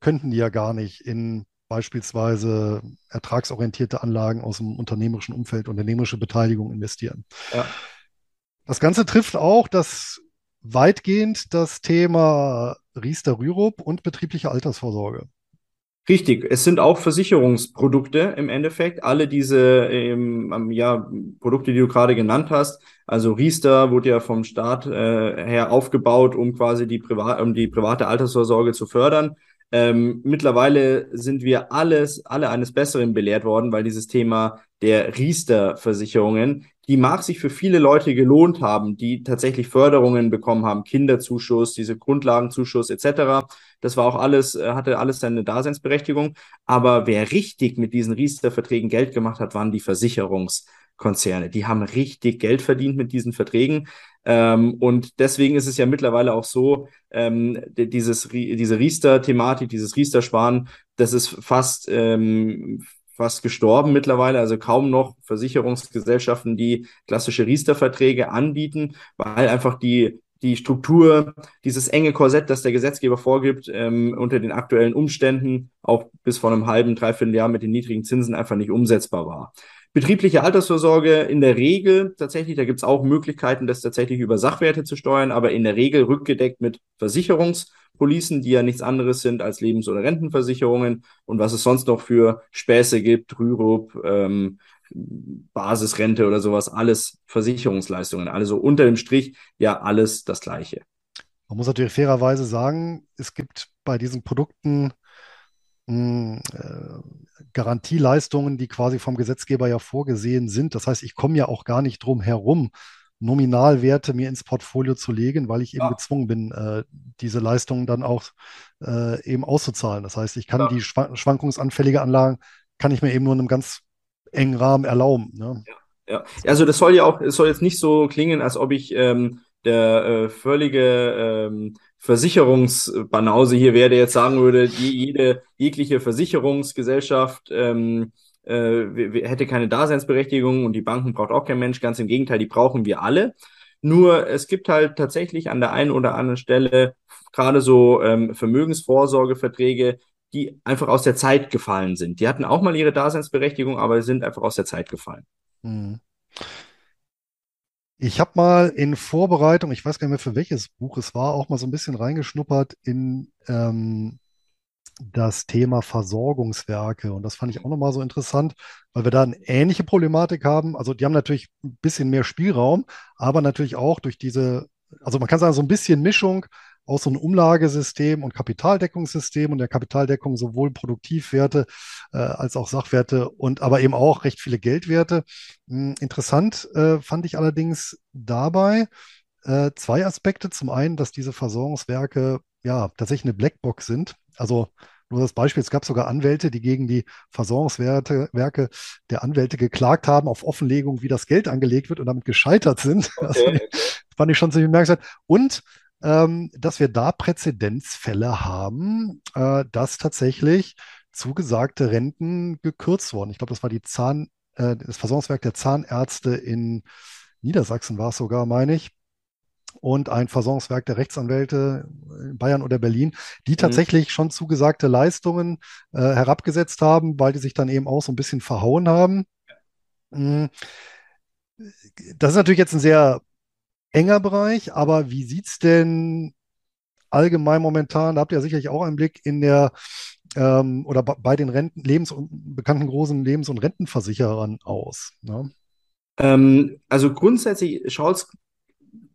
könnten die ja gar nicht in beispielsweise ertragsorientierte Anlagen aus dem unternehmerischen Umfeld, unternehmerische Beteiligung investieren. Ja. Das Ganze trifft auch das weitgehend das Thema Riester-Rürup und betriebliche Altersvorsorge. Richtig, es sind auch Versicherungsprodukte im Endeffekt. Alle diese ähm, ja, Produkte, die du gerade genannt hast. Also Riester wurde ja vom Staat äh, her aufgebaut, um quasi die, Privat um die private Altersvorsorge zu fördern. Ähm, mittlerweile sind wir alles, alle eines Besseren belehrt worden, weil dieses Thema der Riester-Versicherungen, die mag sich für viele Leute gelohnt haben, die tatsächlich Förderungen bekommen haben, Kinderzuschuss, diese Grundlagenzuschuss etc. Das war auch alles, äh, hatte alles seine Daseinsberechtigung. Aber wer richtig mit diesen Riester-Verträgen Geld gemacht hat, waren die Versicherungskonzerne. Die haben richtig Geld verdient mit diesen Verträgen. Ähm, und deswegen ist es ja mittlerweile auch so, ähm, dieses, diese Riester-Thematik, dieses Riester-Sparen, das ist fast, ähm, fast gestorben mittlerweile. Also kaum noch Versicherungsgesellschaften, die klassische Riester-Verträge anbieten, weil einfach die die Struktur, dieses enge Korsett, das der Gesetzgeber vorgibt, ähm, unter den aktuellen Umständen auch bis vor einem halben, dreiviertel Jahr mit den niedrigen Zinsen einfach nicht umsetzbar war. Betriebliche Altersvorsorge in der Regel tatsächlich, da gibt es auch Möglichkeiten, das tatsächlich über Sachwerte zu steuern, aber in der Regel rückgedeckt mit Versicherungspolicen, die ja nichts anderes sind als Lebens- oder Rentenversicherungen und was es sonst noch für Späße gibt, Rürup, ähm, Basisrente oder sowas, alles Versicherungsleistungen. Also unter dem Strich ja alles das Gleiche. Man muss natürlich fairerweise sagen, es gibt bei diesen Produkten mh, hm, äh, Garantieleistungen, die quasi vom Gesetzgeber ja vorgesehen sind. Das heißt, ich komme ja auch gar nicht drum herum, Nominalwerte mir ins Portfolio zu legen, weil ich eben ja. gezwungen bin, äh, diese Leistungen dann auch äh, eben auszuzahlen. Das heißt, ich kann ja. die schwankungsanfällige Anlagen, kann ich mir eben nur in einem ganz engen Rahmen erlauben. Ne? Ja. ja, also das soll ja auch, es soll jetzt nicht so klingen, als ob ich ähm, der äh, völlige ähm, Versicherungsbanause hier wäre, der jetzt sagen würde, jede jegliche Versicherungsgesellschaft ähm, äh, hätte keine Daseinsberechtigung und die Banken braucht auch kein Mensch. Ganz im Gegenteil, die brauchen wir alle. Nur es gibt halt tatsächlich an der einen oder anderen Stelle gerade so ähm, Vermögensvorsorgeverträge, die einfach aus der Zeit gefallen sind. Die hatten auch mal ihre Daseinsberechtigung, aber sind einfach aus der Zeit gefallen. Mhm. Ich habe mal in Vorbereitung, ich weiß gar nicht mehr für welches Buch es war, auch mal so ein bisschen reingeschnuppert in ähm, das Thema Versorgungswerke. Und das fand ich auch nochmal so interessant, weil wir da eine ähnliche Problematik haben. Also die haben natürlich ein bisschen mehr Spielraum, aber natürlich auch durch diese, also man kann sagen, so ein bisschen Mischung aus so einem Umlagesystem und Kapitaldeckungssystem und der Kapitaldeckung sowohl Produktivwerte äh, als auch Sachwerte und aber eben auch recht viele Geldwerte. Hm, interessant äh, fand ich allerdings dabei äh, zwei Aspekte. Zum einen, dass diese Versorgungswerke ja tatsächlich eine Blackbox sind. Also nur das Beispiel, es gab sogar Anwälte, die gegen die Versorgungswerke Werke der Anwälte geklagt haben auf Offenlegung, wie das Geld angelegt wird und damit gescheitert sind. Okay, das fand ich schon ziemlich bemerkenswert. Und ähm, dass wir da Präzedenzfälle haben, äh, dass tatsächlich zugesagte Renten gekürzt wurden. Ich glaube, das war die Zahn, äh, das Versorgungswerk der Zahnärzte in Niedersachsen war es sogar, meine ich. Und ein Versorgungswerk der Rechtsanwälte in Bayern oder Berlin, die mhm. tatsächlich schon zugesagte Leistungen äh, herabgesetzt haben, weil die sich dann eben auch so ein bisschen verhauen haben. Mhm. Das ist natürlich jetzt ein sehr enger Bereich, aber wie sieht es denn allgemein momentan, da habt ihr sicherlich auch einen Blick in der ähm, oder bei den Renten, Lebens- und bekannten großen Lebens- und Rentenversicherern aus? Ne? Ähm, also grundsätzlich schaut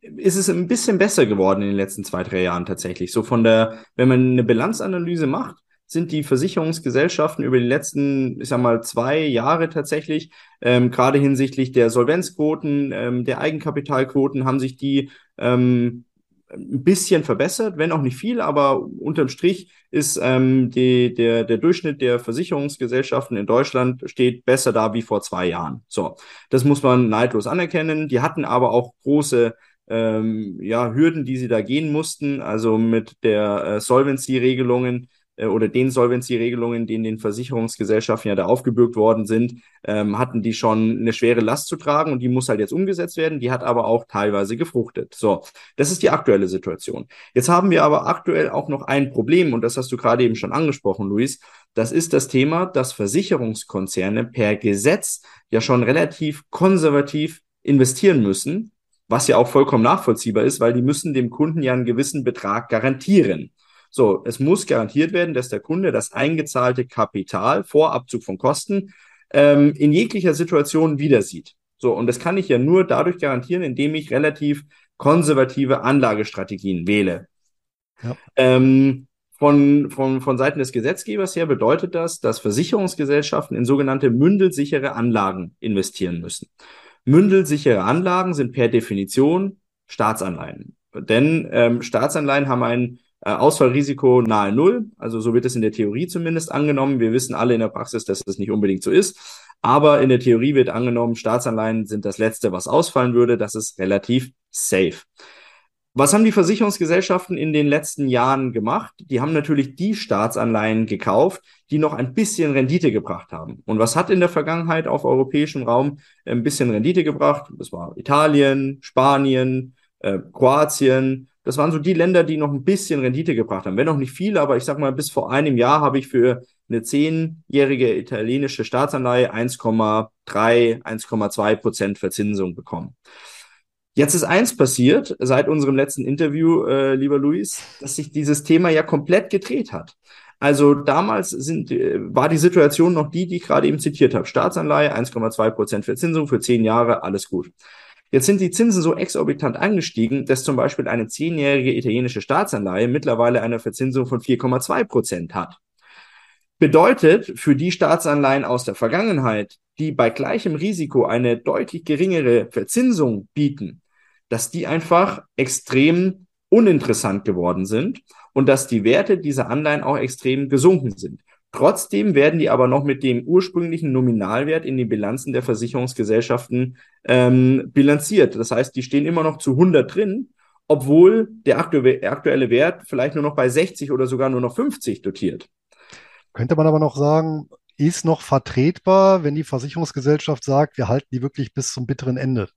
ist es ein bisschen besser geworden in den letzten zwei, drei Jahren tatsächlich. So von der, wenn man eine Bilanzanalyse macht, sind die Versicherungsgesellschaften über die letzten, ich sag mal, zwei Jahre tatsächlich, ähm, gerade hinsichtlich der Solvenzquoten, ähm, der Eigenkapitalquoten, haben sich die ähm, ein bisschen verbessert, wenn auch nicht viel, aber unterm Strich ist ähm, die, der, der Durchschnitt der Versicherungsgesellschaften in Deutschland steht besser da wie vor zwei Jahren. So, das muss man neidlos anerkennen. Die hatten aber auch große ähm, ja, Hürden, die sie da gehen mussten, also mit der äh, Solvency-Regelungen äh, oder den Solvency-Regelungen, die in den Versicherungsgesellschaften ja da aufgebürgt worden sind, ähm, hatten die schon eine schwere Last zu tragen und die muss halt jetzt umgesetzt werden. Die hat aber auch teilweise gefruchtet. So, das ist die aktuelle Situation. Jetzt haben wir aber aktuell auch noch ein Problem und das hast du gerade eben schon angesprochen, Luis. Das ist das Thema, dass Versicherungskonzerne per Gesetz ja schon relativ konservativ investieren müssen, was ja auch vollkommen nachvollziehbar ist, weil die müssen dem Kunden ja einen gewissen Betrag garantieren. So, es muss garantiert werden, dass der Kunde das eingezahlte Kapital vor Abzug von Kosten ähm, in jeglicher Situation wieder sieht. So, und das kann ich ja nur dadurch garantieren, indem ich relativ konservative Anlagestrategien wähle. Ja. Ähm, von, von, von Seiten des Gesetzgebers her bedeutet das, dass Versicherungsgesellschaften in sogenannte mündelsichere Anlagen investieren müssen. Mündelsichere Anlagen sind per Definition Staatsanleihen. Denn ähm, Staatsanleihen haben ein äh, Ausfallrisiko nahe Null. Also so wird es in der Theorie zumindest angenommen. Wir wissen alle in der Praxis, dass das nicht unbedingt so ist. Aber in der Theorie wird angenommen, Staatsanleihen sind das Letzte, was ausfallen würde. Das ist relativ safe. Was haben die Versicherungsgesellschaften in den letzten Jahren gemacht? Die haben natürlich die Staatsanleihen gekauft, die noch ein bisschen Rendite gebracht haben. Und was hat in der Vergangenheit auf europäischem Raum ein bisschen Rendite gebracht? Das war Italien, Spanien, äh, Kroatien. Das waren so die Länder, die noch ein bisschen Rendite gebracht haben. Wenn auch nicht viel, aber ich sag mal, bis vor einem Jahr habe ich für eine zehnjährige italienische Staatsanleihe 1,3, 1,2 Prozent Verzinsung bekommen. Jetzt ist eins passiert seit unserem letzten Interview, äh, lieber Luis, dass sich dieses Thema ja komplett gedreht hat. Also damals sind, äh, war die Situation noch die, die ich gerade eben zitiert habe. Staatsanleihe, 1,2 Prozent Verzinsung für zehn Jahre, alles gut. Jetzt sind die Zinsen so exorbitant angestiegen, dass zum Beispiel eine zehnjährige italienische Staatsanleihe mittlerweile eine Verzinsung von 4,2 Prozent hat. Bedeutet für die Staatsanleihen aus der Vergangenheit, die bei gleichem Risiko eine deutlich geringere Verzinsung bieten, dass die einfach extrem uninteressant geworden sind und dass die Werte dieser Anleihen auch extrem gesunken sind. Trotzdem werden die aber noch mit dem ursprünglichen Nominalwert in den Bilanzen der Versicherungsgesellschaften ähm, bilanziert. Das heißt, die stehen immer noch zu 100 drin, obwohl der aktuelle Wert vielleicht nur noch bei 60 oder sogar nur noch 50 dotiert. Könnte man aber noch sagen, ist noch vertretbar, wenn die Versicherungsgesellschaft sagt, wir halten die wirklich bis zum bitteren Ende.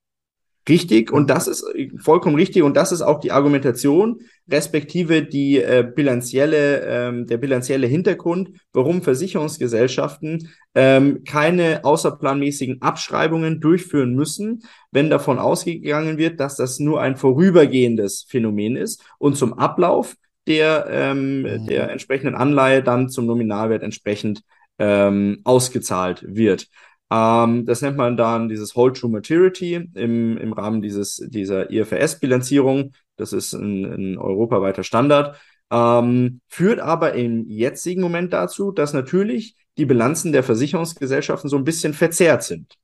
Richtig, und das ist vollkommen richtig und das ist auch die Argumentation, respektive die äh, bilanzielle, ähm, der bilanzielle Hintergrund, warum Versicherungsgesellschaften ähm, keine außerplanmäßigen Abschreibungen durchführen müssen, wenn davon ausgegangen wird, dass das nur ein vorübergehendes Phänomen ist und zum Ablauf der, ähm, mhm. der entsprechenden Anleihe dann zum Nominalwert entsprechend ähm, ausgezahlt wird. Ähm, das nennt man dann dieses Hold to Maturity im, im Rahmen dieses, dieser IFRS-Bilanzierung. Das ist ein, ein europaweiter Standard. Ähm, führt aber im jetzigen Moment dazu, dass natürlich die Bilanzen der Versicherungsgesellschaften so ein bisschen verzerrt sind.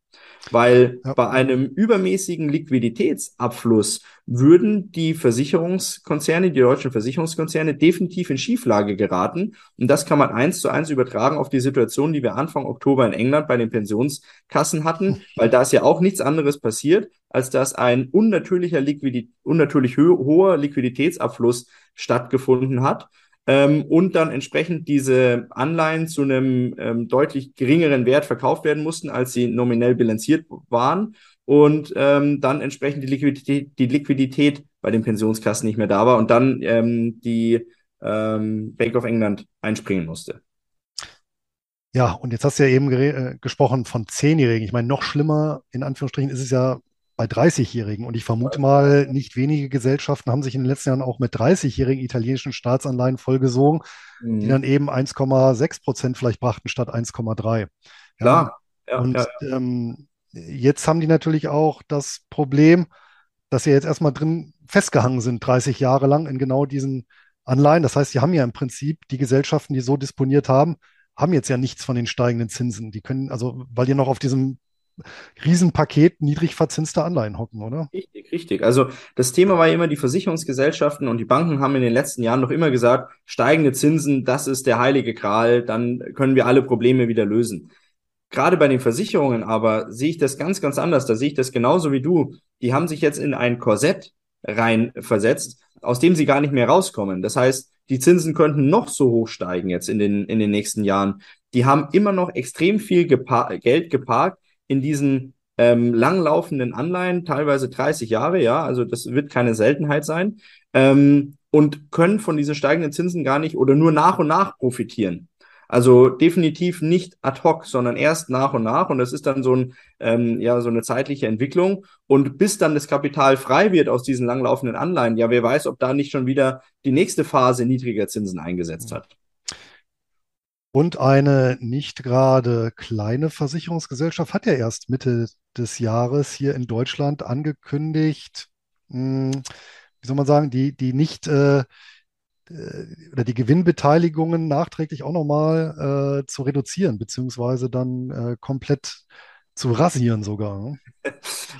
Weil ja. bei einem übermäßigen Liquiditätsabfluss würden die Versicherungskonzerne, die deutschen Versicherungskonzerne definitiv in Schieflage geraten. Und das kann man eins zu eins übertragen auf die Situation, die wir Anfang Oktober in England bei den Pensionskassen hatten, weil da ist ja auch nichts anderes passiert, als dass ein unnatürlicher Liquidität, unnatürlich ho hoher Liquiditätsabfluss stattgefunden hat ähm, und dann entsprechend diese Anleihen zu einem ähm, deutlich geringeren Wert verkauft werden mussten, als sie nominell bilanziert waren und ähm, dann entsprechend die Liquidität, die Liquidität bei den Pensionskassen nicht mehr da war und dann ähm, die ähm, Bank of England einspringen musste. Ja, und jetzt hast du ja eben äh, gesprochen von Zehnjährigen. Ich meine, noch schlimmer in Anführungsstrichen ist es ja bei 30-Jährigen. Und ich vermute mal, nicht wenige Gesellschaften haben sich in den letzten Jahren auch mit 30-jährigen italienischen Staatsanleihen vollgesogen, mhm. die dann eben 1,6 Prozent vielleicht brachten statt 1,3. Ja. ja. Und ja, ja. Ähm, jetzt haben die natürlich auch das Problem, dass sie jetzt erstmal drin festgehangen sind, 30 Jahre lang in genau diesen Anleihen. Das heißt, sie haben ja im Prinzip die Gesellschaften, die so disponiert haben, haben jetzt ja nichts von den steigenden Zinsen. Die können, also, weil die noch auf diesem Riesenpaket niedrig verzinster Anleihen hocken, oder? Richtig, richtig. Also das Thema war ja immer, die Versicherungsgesellschaften und die Banken haben in den letzten Jahren noch immer gesagt, steigende Zinsen, das ist der heilige Gral, dann können wir alle Probleme wieder lösen. Gerade bei den Versicherungen aber sehe ich das ganz, ganz anders. Da sehe ich das genauso wie du. Die haben sich jetzt in ein Korsett rein versetzt, aus dem sie gar nicht mehr rauskommen. Das heißt, die Zinsen könnten noch so hoch steigen jetzt in den, in den nächsten Jahren. Die haben immer noch extrem viel gepa Geld geparkt in diesen ähm, langlaufenden Anleihen, teilweise 30 Jahre, ja, also das wird keine Seltenheit sein, ähm, und können von diesen steigenden Zinsen gar nicht oder nur nach und nach profitieren. Also definitiv nicht ad hoc, sondern erst nach und nach. Und das ist dann so, ein, ähm, ja, so eine zeitliche Entwicklung. Und bis dann das Kapital frei wird aus diesen langlaufenden Anleihen, ja, wer weiß, ob da nicht schon wieder die nächste Phase niedriger Zinsen eingesetzt hat. Und eine nicht gerade kleine Versicherungsgesellschaft hat ja erst Mitte des Jahres hier in Deutschland angekündigt, mh, hm, wie soll man sagen, die, die nicht äh, äh, oder die Gewinnbeteiligungen nachträglich auch nochmal äh, zu reduzieren, beziehungsweise dann äh, komplett zu rasieren sogar. Ne?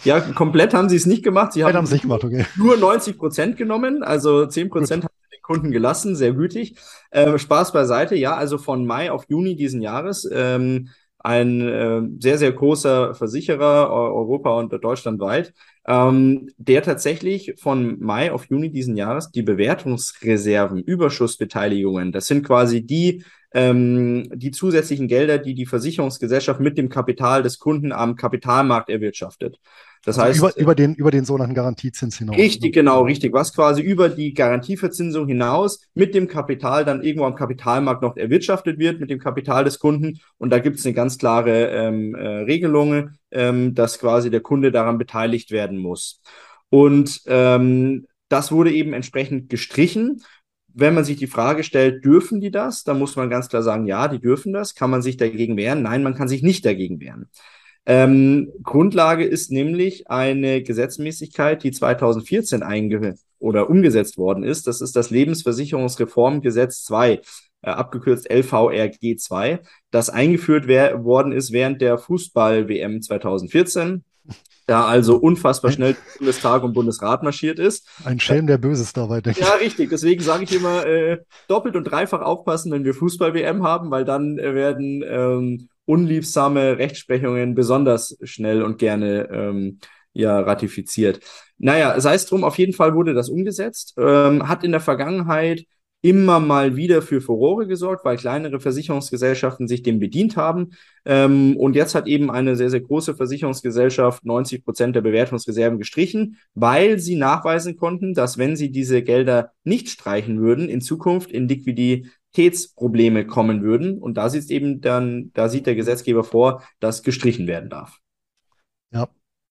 Ja, komplett haben sie es nicht gemacht. Sie haben, haben nicht gemacht, okay. nur 90 Prozent genommen, also 10 Prozent haben sie den Kunden gelassen, sehr gütig. Äh, Spaß beiseite, ja, also von Mai auf Juni diesen Jahres ähm, ein äh, sehr, sehr großer Versicherer, Europa und deutschlandweit, ähm, der tatsächlich von Mai auf Juni diesen Jahres die Bewertungsreserven, Überschussbeteiligungen, das sind quasi die, ähm, die zusätzlichen Gelder, die die Versicherungsgesellschaft mit dem Kapital des Kunden am Kapitalmarkt erwirtschaftet. Das also heißt, über, über, den, über den sogenannten Garantiezins hinaus. Richtig, genau, richtig. Was quasi über die Garantieverzinsung hinaus mit dem Kapital dann irgendwo am Kapitalmarkt noch erwirtschaftet wird, mit dem Kapital des Kunden. Und da gibt es eine ganz klare ähm, äh, Regelung, ähm, dass quasi der Kunde daran beteiligt werden muss. Und ähm, das wurde eben entsprechend gestrichen. Wenn man sich die Frage stellt, dürfen die das? Dann muss man ganz klar sagen, ja, die dürfen das. Kann man sich dagegen wehren? Nein, man kann sich nicht dagegen wehren. Ähm, Grundlage ist nämlich eine Gesetzmäßigkeit, die 2014 einge oder umgesetzt worden ist. Das ist das Lebensversicherungsreformgesetz 2, äh, abgekürzt LVRG 2, das eingeführt worden ist während der Fußball-WM 2014 da also unfassbar schnell Bundestag und Bundesrat marschiert ist. Ein Schelm, der Böses dabei denkt. Ja, richtig. Deswegen sage ich immer, äh, doppelt und dreifach aufpassen, wenn wir Fußball-WM haben, weil dann äh, werden ähm, unliebsame Rechtsprechungen besonders schnell und gerne ähm, ja ratifiziert. Naja, sei es drum, auf jeden Fall wurde das umgesetzt, ähm, hat in der Vergangenheit immer mal wieder für Furore gesorgt, weil kleinere Versicherungsgesellschaften sich dem bedient haben. Ähm, und jetzt hat eben eine sehr, sehr große Versicherungsgesellschaft 90 Prozent der Bewertungsreserven gestrichen, weil sie nachweisen konnten, dass wenn sie diese Gelder nicht streichen würden, in Zukunft in Liquiditätsprobleme kommen würden. Und da sieht eben dann, da sieht der Gesetzgeber vor, dass gestrichen werden darf. Ja,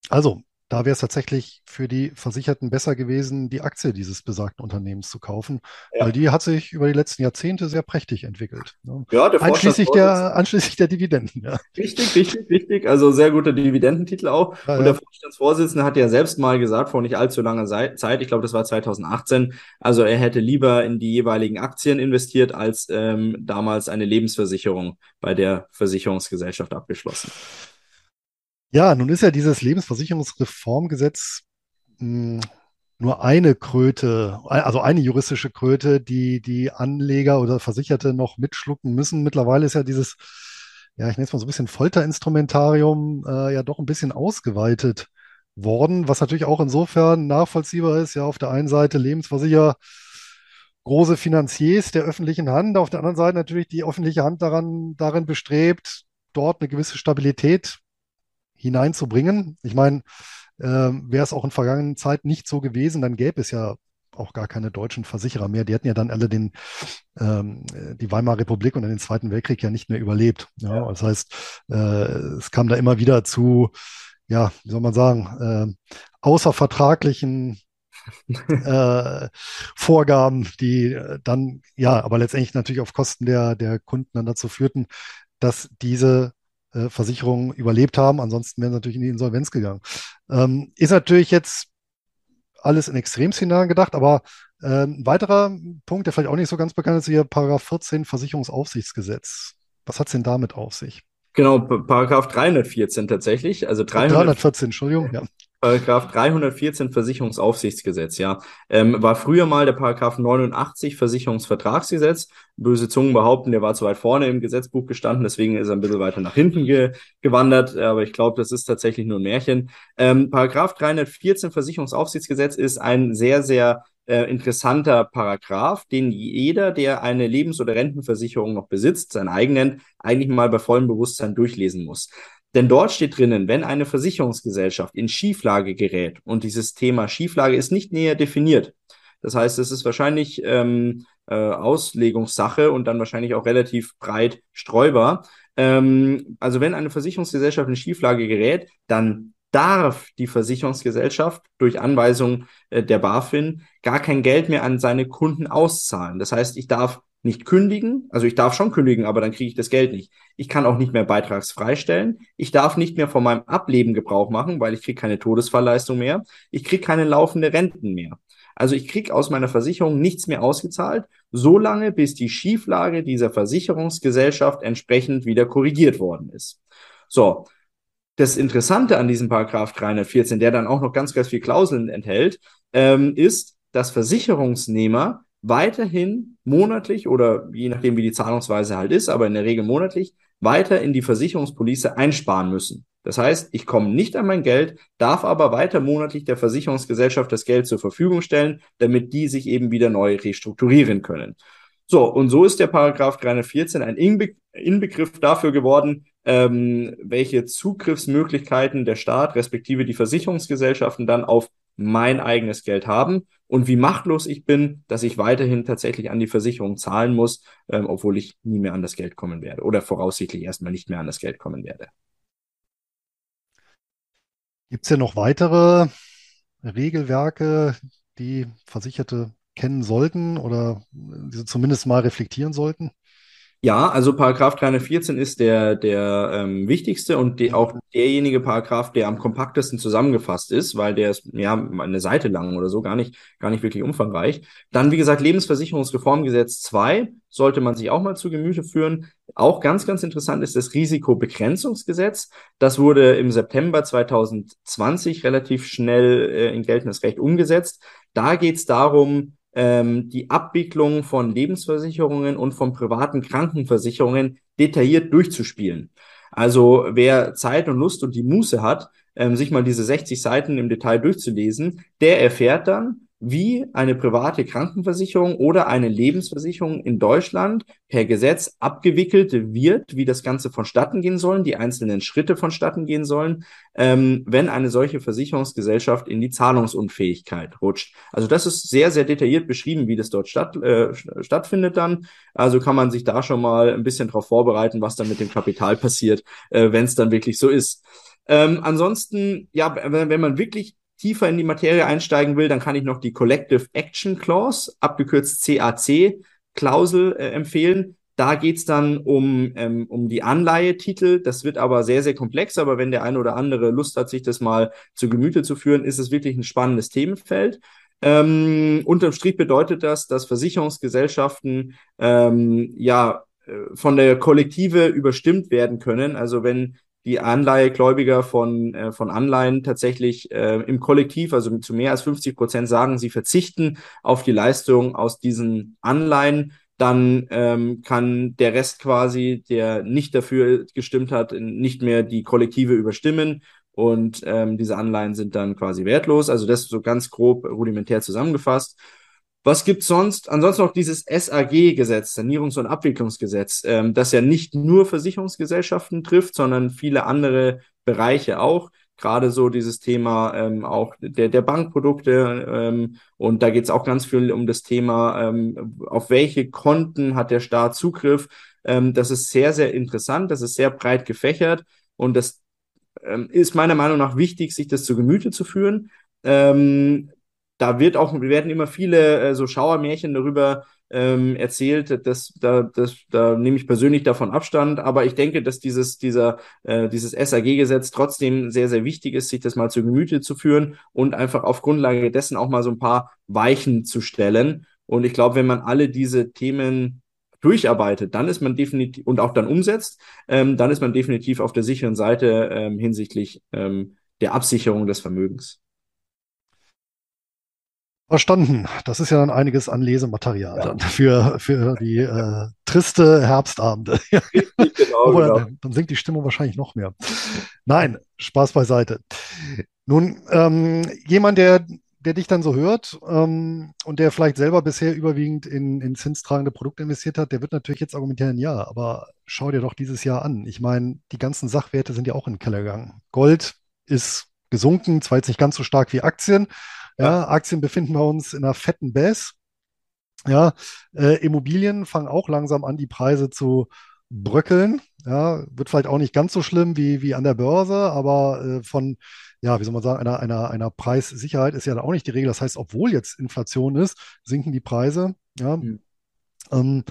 also da wäre es tatsächlich für die Versicherten besser gewesen, die Aktie dieses besagten Unternehmens zu kaufen, ja. weil die hat sich über die letzten Jahrzehnte sehr prächtig entwickelt. Ne? Ja, der einschließlich der, einschließlich der Dividenden. Ja. Richtig, richtig, richtig. Also sehr guter Dividendentitel auch. Ja, Und der Vorstandsvorsitzende hat ja selbst mal gesagt, vor nicht allzu langer Zeit, ich glaube, das war 2018, also er hätte lieber in die jeweiligen Aktien investiert, als ähm, damals eine Lebensversicherung bei der Versicherungsgesellschaft abgeschlossen. Ja, nun ist ja dieses Lebensversicherungsreformgesetz mh, hm, nur eine Kröte, also eine juristische Kröte, die die Anleger oder Versicherte noch mitschlucken müssen. Mittlerweile ist ja dieses, ja, ich nenne es mal so ein bisschen Folterinstrumentarium, äh, ja doch ein bisschen ausgeweitet worden, was natürlich auch insofern nachvollziehbar ist. Ja, auf der einen Seite Lebensversicherer, große Finanziers der öffentlichen Hand, auf der anderen Seite natürlich die öffentliche Hand daran, darin bestrebt, dort eine gewisse Stabilität hineinzubringen. Ich meine, äh, wäre es auch in vergangenen Zeiten nicht so gewesen, dann gäbe es ja auch gar keine deutschen Versicherer mehr. Die hätten ja dann alle den, ähm, die Weimarer Republik und den Zweiten Weltkrieg ja nicht mehr überlebt. Ja, ja. Das heißt, äh, es kam da immer wieder zu, ja, wie soll man sagen, äh, außervertraglichen äh, Vorgaben, die dann, ja, aber letztendlich natürlich auf Kosten der, der Kunden dann dazu führten, dass diese äh, Versicherungen überlebt haben. Ansonsten wären sie natürlich in die Insolvenz gegangen. Ähm, ist natürlich jetzt alles in Extremszenarien gedacht, aber äh, ein weiterer Punkt, der vielleicht auch nicht so ganz bekannt ist, hier Paragraph 14 Versicherungsaufsichtsgesetz. Was hat es denn damit auf sich? Genau, Paragraph 314 tatsächlich. Also 300, 314, Entschuldigung, ja. Paragraph 314 Versicherungsaufsichtsgesetz, ja. Ähm, war früher mal der Paragraph 89 Versicherungsvertragsgesetz. Böse Zungen behaupten, der war zu weit vorne im Gesetzbuch gestanden, deswegen ist er ein bisschen weiter nach hinten ge gewandert. Aber ich glaube, das ist tatsächlich nur ein Märchen. Ähm, Paragraph 314 Versicherungsaufsichtsgesetz ist ein sehr, sehr äh, interessanter Paragraph, den jeder, der eine Lebens- oder Rentenversicherung noch besitzt, sein eigenen, eigentlich mal bei vollem Bewusstsein durchlesen muss. Denn dort steht drinnen, wenn eine Versicherungsgesellschaft in Schieflage gerät und dieses Thema Schieflage ist nicht näher definiert. Das heißt, es ist wahrscheinlich ähm, äh, Auslegungssache und dann wahrscheinlich auch relativ breit streubar. Ähm, also wenn eine Versicherungsgesellschaft in Schieflage gerät, dann darf die Versicherungsgesellschaft durch Anweisung äh, der BaFin gar kein Geld mehr an seine Kunden auszahlen. Das heißt, ich darf nicht kündigen, also ich darf schon kündigen, aber dann kriege ich das Geld nicht. Ich kann auch nicht mehr beitragsfrei stellen. Ich darf nicht mehr von meinem Ableben Gebrauch machen, weil ich kriege keine Todesfallleistung mehr. Ich kriege keine laufende Renten mehr. Also ich kriege aus meiner Versicherung nichts mehr ausgezahlt, solange bis die Schieflage dieser Versicherungsgesellschaft entsprechend wieder korrigiert worden ist. So. Das Interessante an diesem Paragraph 314, der dann auch noch ganz, ganz viel Klauseln enthält, ähm, ist, dass Versicherungsnehmer weiterhin monatlich oder je nachdem, wie die Zahlungsweise halt ist, aber in der Regel monatlich weiter in die Versicherungspolice einsparen müssen. Das heißt, ich komme nicht an mein Geld, darf aber weiter monatlich der Versicherungsgesellschaft das Geld zur Verfügung stellen, damit die sich eben wieder neu restrukturieren können. So, und so ist der Paragraph 314 ein Inbe Inbegriff dafür geworden, ähm, welche Zugriffsmöglichkeiten der Staat respektive die Versicherungsgesellschaften dann auf mein eigenes Geld haben und wie machtlos ich bin, dass ich weiterhin tatsächlich an die Versicherung zahlen muss, ähm, obwohl ich nie mehr an das Geld kommen werde oder voraussichtlich erstmal nicht mehr an das Geld kommen werde. Gibt es ja noch weitere Regelwerke, die Versicherte kennen sollten oder diese zumindest mal reflektieren sollten? Ja, also Paragraph 314 ist der, der ähm, wichtigste und die, auch derjenige Paragraph, der am kompaktesten zusammengefasst ist, weil der ist ja eine Seite lang oder so, gar nicht, gar nicht wirklich umfangreich. Dann, wie gesagt, Lebensversicherungsreformgesetz 2 sollte man sich auch mal zu Gemüte führen. Auch ganz, ganz interessant ist das Risikobegrenzungsgesetz. Das wurde im September 2020 relativ schnell äh, in geltendes Recht umgesetzt. Da geht es darum, ähm, die Abwicklung von Lebensversicherungen und von privaten Krankenversicherungen detailliert durchzuspielen. Also wer Zeit und Lust und die Muße hat, ähm, sich mal diese 60 Seiten im Detail durchzulesen, der erfährt dann, wie eine private Krankenversicherung oder eine Lebensversicherung in Deutschland per Gesetz abgewickelt wird, wie das Ganze vonstatten gehen sollen, die einzelnen Schritte vonstatten gehen sollen, ähm, wenn eine solche Versicherungsgesellschaft in die Zahlungsunfähigkeit rutscht. Also das ist sehr, sehr detailliert beschrieben, wie das dort statt, äh, stattfindet dann. Also kann man sich da schon mal ein bisschen darauf vorbereiten, was dann mit dem Kapital passiert, äh, wenn es dann wirklich so ist. Ähm, ansonsten, ja, wenn man wirklich tiefer in die Materie einsteigen will, dann kann ich noch die Collective Action Clause, abgekürzt CAC, Klausel äh, empfehlen. Da geht's dann um, ähm, um die Anleihetitel. Das wird aber sehr, sehr komplex. Aber wenn der eine oder andere Lust hat, sich das mal zu Gemüte zu führen, ist es wirklich ein spannendes Themenfeld. Ähm, unterm Strich bedeutet das, dass Versicherungsgesellschaften ähm, ja äh, von der Kollektive überstimmt werden können. Also wenn die Anleihegläubiger von, äh, von Anleihen tatsächlich äh, im Kollektiv, also zu mehr als 50 Prozent sagen, sie verzichten auf die Leistung aus diesen Anleihen, dann ähm, kann der Rest quasi, der nicht dafür gestimmt hat, nicht mehr die Kollektive überstimmen und ähm, diese Anleihen sind dann quasi wertlos. Also das so ganz grob rudimentär zusammengefasst. Was gibt's sonst? Ansonsten noch dieses SAG-Gesetz, Sanierungs- und Abwicklungsgesetz, ähm, das ja nicht nur Versicherungsgesellschaften trifft, sondern viele andere Bereiche auch. Gerade so dieses Thema ähm, auch der, der Bankprodukte. Ähm, und da geht's auch ganz viel um das Thema, ähm, auf welche Konten hat der Staat Zugriff. Ähm, das ist sehr, sehr interessant, das ist sehr breit gefächert und das ähm, ist meiner Meinung nach wichtig, sich das zu Gemüte zu führen. Ähm, da wird auch, werden immer viele äh, so Schauermärchen darüber ähm, erzählt. Das, da, das, da nehme ich persönlich davon Abstand. Aber ich denke, dass dieses, dieser, äh, dieses SAG-Gesetz trotzdem sehr, sehr wichtig ist, sich das mal zu Gemüte zu führen und einfach auf Grundlage dessen auch mal so ein paar Weichen zu stellen. Und ich glaube, wenn man alle diese Themen durcharbeitet, dann ist man definitiv und auch dann umsetzt, ähm, dann ist man definitiv auf der sicheren Seite ähm, hinsichtlich ähm, der Absicherung des Vermögens. Verstanden. Das ist ja dann einiges an Lesematerial ja. dann für, für die äh, triste Herbstabende. genau, genau. Dann, dann, sinkt die Stimmung wahrscheinlich noch mehr. Nein, Spaß beiseite. Nun, ähm, jemand, der der dich dann so hört ähm, und der vielleicht selber bisher überwiegend in, in zinstragende Produkte investiert hat, der wird natürlich jetzt argumentieren, ja, aber schau dir doch dieses Jahr an. Ich meine, die ganzen Sachwerte sind ja auch in den Keller gegangen. Gold ist gesunken, zwar jetzt nicht ganz so stark wie Aktien. Ja, Aktien befinden wir uns in einer fetten Bass. Ja, äh, Immobilien fangen auch langsam an, die Preise zu bröckeln. Ja, wird vielleicht auch nicht ganz so schlimm wie, wie an der Börse, aber äh, von, ja, wie soll man sagen, einer, einer, einer Preissicherheit ist ja auch nicht die Regel. Das heißt, obwohl jetzt Inflation ist, sinken die Preise. Ja. Mhm. Ähm,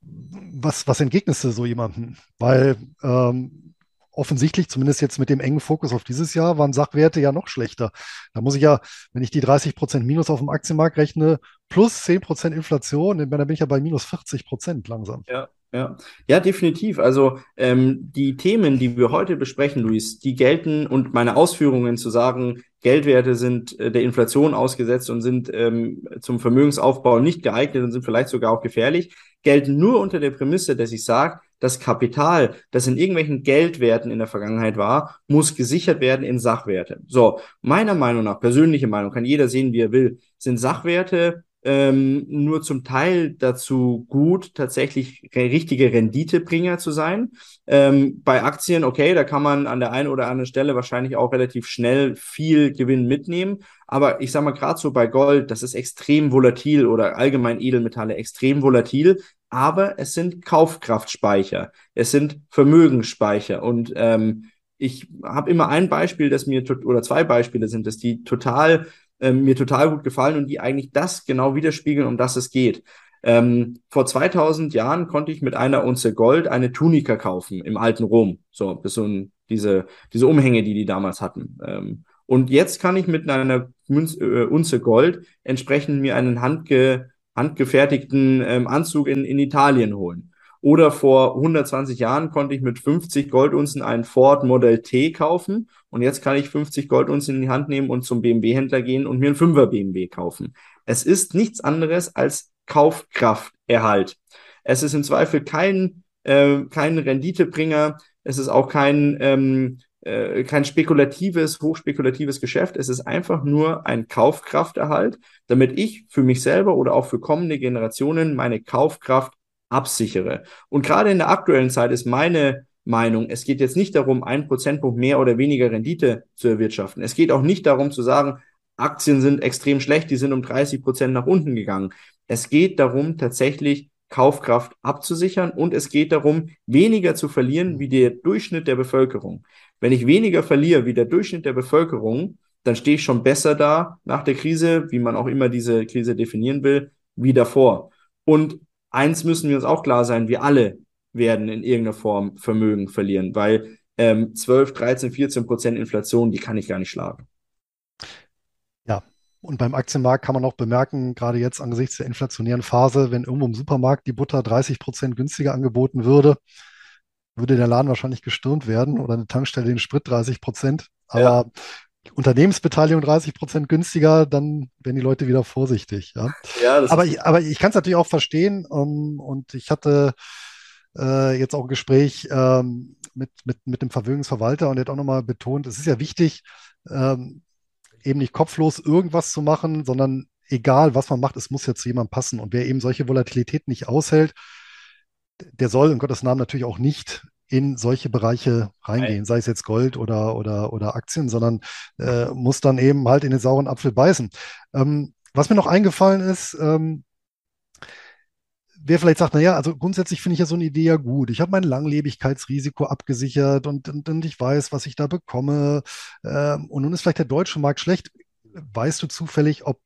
was, was entgegnest du so jemandem? Weil ähm, offensichtlich, zumindest jetzt mit dem engen Fokus auf dieses Jahr, waren Sachwerte ja noch schlechter. Da muss ich ja, wenn ich die 30 Prozent Minus auf dem Aktienmarkt rechne, plus 10 Prozent Inflation, dann bin ich ja bei minus 40 Prozent langsam. Ja. Ja, ja, definitiv. Also ähm, die Themen, die wir heute besprechen, Luis, die gelten und meine Ausführungen zu sagen, Geldwerte sind äh, der Inflation ausgesetzt und sind ähm, zum Vermögensaufbau nicht geeignet und sind vielleicht sogar auch gefährlich, gelten nur unter der Prämisse, dass ich sage, das Kapital, das in irgendwelchen Geldwerten in der Vergangenheit war, muss gesichert werden in Sachwerte. So, meiner Meinung nach, persönliche Meinung, kann jeder sehen, wie er will, sind Sachwerte ähm, nur zum Teil dazu gut, tatsächlich richtige Renditebringer zu sein. Ähm, bei Aktien, okay, da kann man an der einen oder anderen Stelle wahrscheinlich auch relativ schnell viel Gewinn mitnehmen. Aber ich sage mal, gerade so bei Gold, das ist extrem volatil oder allgemein Edelmetalle extrem volatil. Aber es sind Kaufkraftspeicher, es sind Vermögensspeicher und ähm, ich habe immer ein Beispiel, das mir oder zwei Beispiele sind, dass die total ähm, mir total gut gefallen und die eigentlich das genau widerspiegeln, um das es geht. Ähm, vor 2000 Jahren konnte ich mit einer Unze Gold eine Tunika kaufen im alten Rom. So, das so ein, diese, diese Umhänge, die die damals hatten. Ähm, und jetzt kann ich mit einer Münz, äh, Unze Gold entsprechend mir einen handge, handgefertigten ähm, Anzug in, in Italien holen. Oder vor 120 Jahren konnte ich mit 50 Goldunzen einen Ford Model T kaufen und jetzt kann ich 50 Goldunzen in die Hand nehmen und zum BMW-Händler gehen und mir einen 5er BMW kaufen. Es ist nichts anderes als Kaufkrafterhalt. Es ist im Zweifel kein, äh, kein Renditebringer, es ist auch kein, ähm, äh, kein spekulatives, hochspekulatives Geschäft. Es ist einfach nur ein Kaufkrafterhalt, damit ich für mich selber oder auch für kommende Generationen meine Kaufkraft absichere. Und gerade in der aktuellen Zeit ist meine Meinung, es geht jetzt nicht darum, ein Prozentpunkt mehr oder weniger Rendite zu erwirtschaften. Es geht auch nicht darum zu sagen, Aktien sind extrem schlecht, die sind um 30 Prozent nach unten gegangen. Es geht darum, tatsächlich Kaufkraft abzusichern und es geht darum, weniger zu verlieren wie der Durchschnitt der Bevölkerung. Wenn ich weniger verliere wie der Durchschnitt der Bevölkerung, dann stehe ich schon besser da nach der Krise, wie man auch immer diese Krise definieren will, wie davor. Und eins müssen wir uns auch klar sein, wir alle werden in irgendeiner Form Vermögen verlieren, weil ähm, 12, 13, 14 Prozent Inflation, die kann ich gar nicht schlagen. Und beim Aktienmarkt kann man auch bemerken, gerade jetzt angesichts der inflationären Phase, wenn irgendwo im Supermarkt die Butter 30 Prozent günstiger angeboten würde, würde der Laden wahrscheinlich gestürmt werden oder eine Tankstelle den Sprit 30 Prozent. Aber ja. Unternehmensbeteiligung 30 Prozent günstiger, dann werden die Leute wieder vorsichtig. Ja, ja aber, ich, aber ich kann es natürlich auch verstehen. Um, ähm, und ich hatte äh, jetzt auch ein Gespräch ähm, mit, mit, mit dem Vermögensverwalter und der hat auch nochmal betont, es ist ja wichtig, ähm, eben nicht kopflos irgendwas zu machen, sondern egal, was man macht, es muss ja zu jemandem passen. Und wer eben solche Volatilität nicht aushält, der soll in Gottes Namen natürlich auch nicht in solche Bereiche reingehen, sei es jetzt Gold oder, oder, oder Aktien, sondern äh, muss dann eben halt in den sauren Apfel beißen. Ähm, was mir noch eingefallen ist, ähm, wer vielleicht sagt, naja, also grundsätzlich finde ich ja so eine Idee ja gut. Ich habe mein Langlebigkeitsrisiko abgesichert und, und, und, ich weiß, was ich da bekomme. Ähm, und nun ist vielleicht der deutsche Markt schlecht. Weißt du zufällig, ob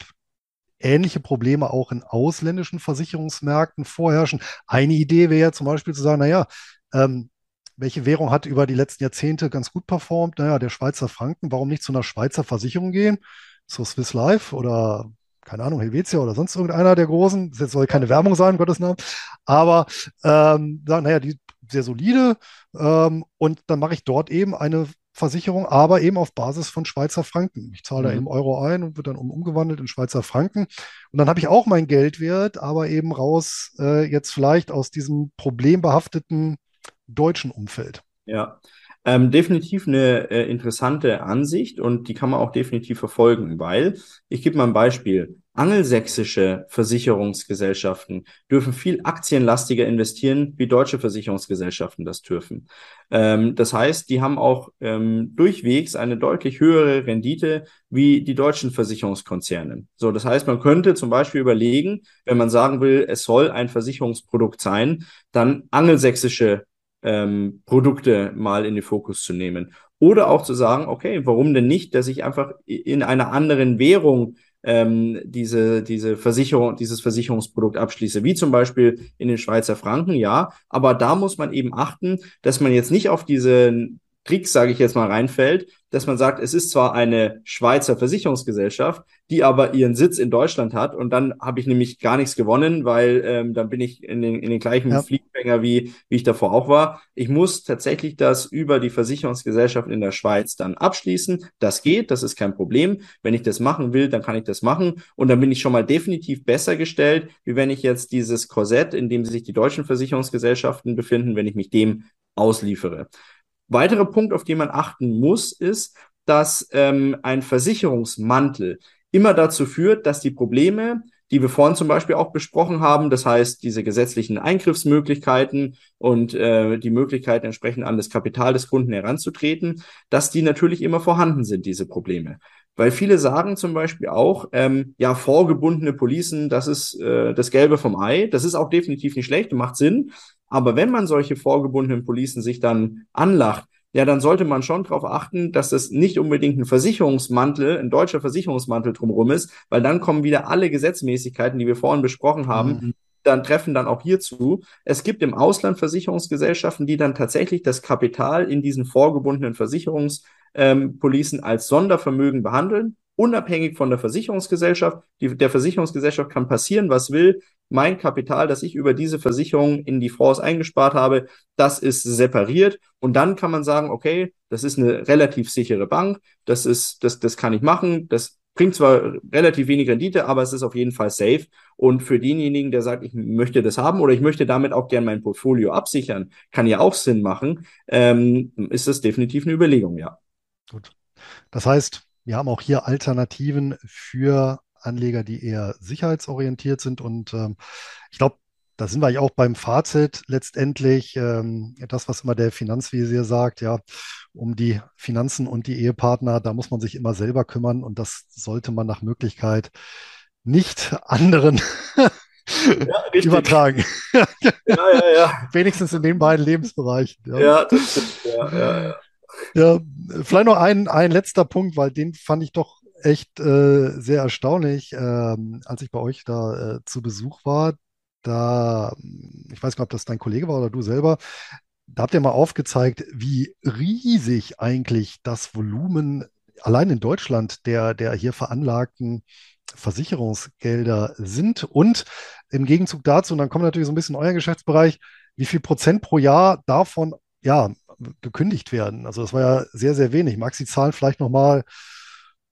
ähnliche Probleme auch in ausländischen Versicherungsmärkten vorherrschen? Eine Idee wäre ja zum Beispiel zu sagen, naja, ähm, welche Währung hat über die letzten Jahrzehnte ganz gut performt? Naja, der Schweizer Franken. Warum nicht zu einer Schweizer Versicherung gehen? Zu Swiss Life oder keine Ahnung, Helvetia oder sonst irgendeiner der großen. Das soll keine Werbung sein, Gottes Namen. Aber ähm, sagen, naja, die sehr solide. Ähm, und dann mache ich dort eben eine Versicherung, aber eben auf Basis von Schweizer Franken. Ich zahle mhm. da eben Euro ein und wird dann um, umgewandelt in Schweizer Franken. Und dann habe ich auch mein Geldwert, aber eben raus äh, jetzt vielleicht aus diesem problembehafteten deutschen Umfeld. Ja, Ähm, definitiv eine äh, interessante Ansicht und die kann man auch definitiv verfolgen, weil ich gebe mal ein Beispiel. Angelsächsische Versicherungsgesellschaften dürfen viel aktienlastiger investieren, wie deutsche Versicherungsgesellschaften das dürfen. Ähm, das heißt, die haben auch ähm, durchwegs eine deutlich höhere Rendite wie die deutschen Versicherungskonzerne. So, das heißt, man könnte zum Beispiel überlegen, wenn man sagen will, es soll ein Versicherungsprodukt sein, dann angelsächsische ähm, Produkte mal in den Fokus zu nehmen. Oder auch zu sagen, okay, warum denn nicht, dass ich einfach in einer anderen Währung ähm, diese, diese Versicherung, dieses Versicherungsprodukt abschließe, wie zum Beispiel in den Schweizer Franken, ja. Aber da muss man eben achten, dass man jetzt nicht auf diese Tricks, sage ich jetzt mal, reinfällt, dass man sagt, es ist zwar eine Schweizer Versicherungsgesellschaft, die aber ihren Sitz in Deutschland hat und dann habe ich nämlich gar nichts gewonnen, weil ähm, dann bin ich in den, in den gleichen ja. Fliegenfänger, wie, wie ich davor auch war. Ich muss tatsächlich das über die Versicherungsgesellschaft in der Schweiz dann abschließen. Das geht, das ist kein Problem. Wenn ich das machen will, dann kann ich das machen und dann bin ich schon mal definitiv besser gestellt, wie wenn ich jetzt dieses Korsett, in dem sich die deutschen Versicherungsgesellschaften befinden, wenn ich mich dem ausliefere. Weiterer Punkt, auf den man achten muss, ist, dass ähm, ein Versicherungsmantel immer dazu führt, dass die Probleme, die wir vorhin zum Beispiel auch besprochen haben, das heißt diese gesetzlichen Eingriffsmöglichkeiten und äh, die Möglichkeit entsprechend an das Kapital des Kunden heranzutreten, dass die natürlich immer vorhanden sind, diese Probleme. Weil viele sagen zum Beispiel auch, ähm, ja, vorgebundene Policen, das ist äh, das Gelbe vom Ei. Das ist auch definitiv nicht schlecht, macht Sinn. Aber wenn man solche vorgebundenen Policen sich dann anlacht, ja, dann sollte man schon darauf achten, dass das nicht unbedingt ein Versicherungsmantel, ein deutscher Versicherungsmantel drumherum ist, weil dann kommen wieder alle Gesetzmäßigkeiten, die wir vorhin besprochen haben, mhm. dann treffen dann auch hierzu. Es gibt im Ausland Versicherungsgesellschaften, die dann tatsächlich das Kapital in diesen vorgebundenen Versicherungspolicen ähm, als Sondervermögen behandeln unabhängig von der Versicherungsgesellschaft. Die, der Versicherungsgesellschaft kann passieren, was will. Mein Kapital, das ich über diese Versicherung in die Fonds eingespart habe, das ist separiert. Und dann kann man sagen, okay, das ist eine relativ sichere Bank. Das ist, das, das kann ich machen. Das bringt zwar relativ wenig Rendite, aber es ist auf jeden Fall safe. Und für denjenigen, der sagt, ich möchte das haben oder ich möchte damit auch gern mein Portfolio absichern, kann ja auch Sinn machen, ähm, ist das definitiv eine Überlegung, ja. Gut. Das heißt, wir haben auch hier Alternativen für Anleger, die eher sicherheitsorientiert sind. Und ähm, ich glaube, da sind wir ja auch beim Fazit letztendlich. Ähm, das, was immer der Finanzvisier sagt, ja, um die Finanzen und die Ehepartner, da muss man sich immer selber kümmern und das sollte man nach Möglichkeit nicht anderen ja, übertragen. Ja, ja, ja. Wenigstens in den beiden Lebensbereichen. Ja, das stimmt. Ja, vielleicht noch ein, ein letzter Punkt, weil den fand ich doch echt äh, sehr erstaunlich, ähm, als ich bei euch da äh, zu Besuch war. Da, ich weiß nicht, ob das dein Kollege war oder du selber, da habt ihr mal aufgezeigt, wie riesig eigentlich das Volumen allein in Deutschland der, der hier veranlagten Versicherungsgelder sind. Und im Gegenzug dazu, und dann kommt natürlich so ein bisschen euer Geschäftsbereich, wie viel Prozent pro Jahr davon ja gekündigt werden. Also das war ja sehr, sehr wenig. Magst du die Zahlen vielleicht nochmal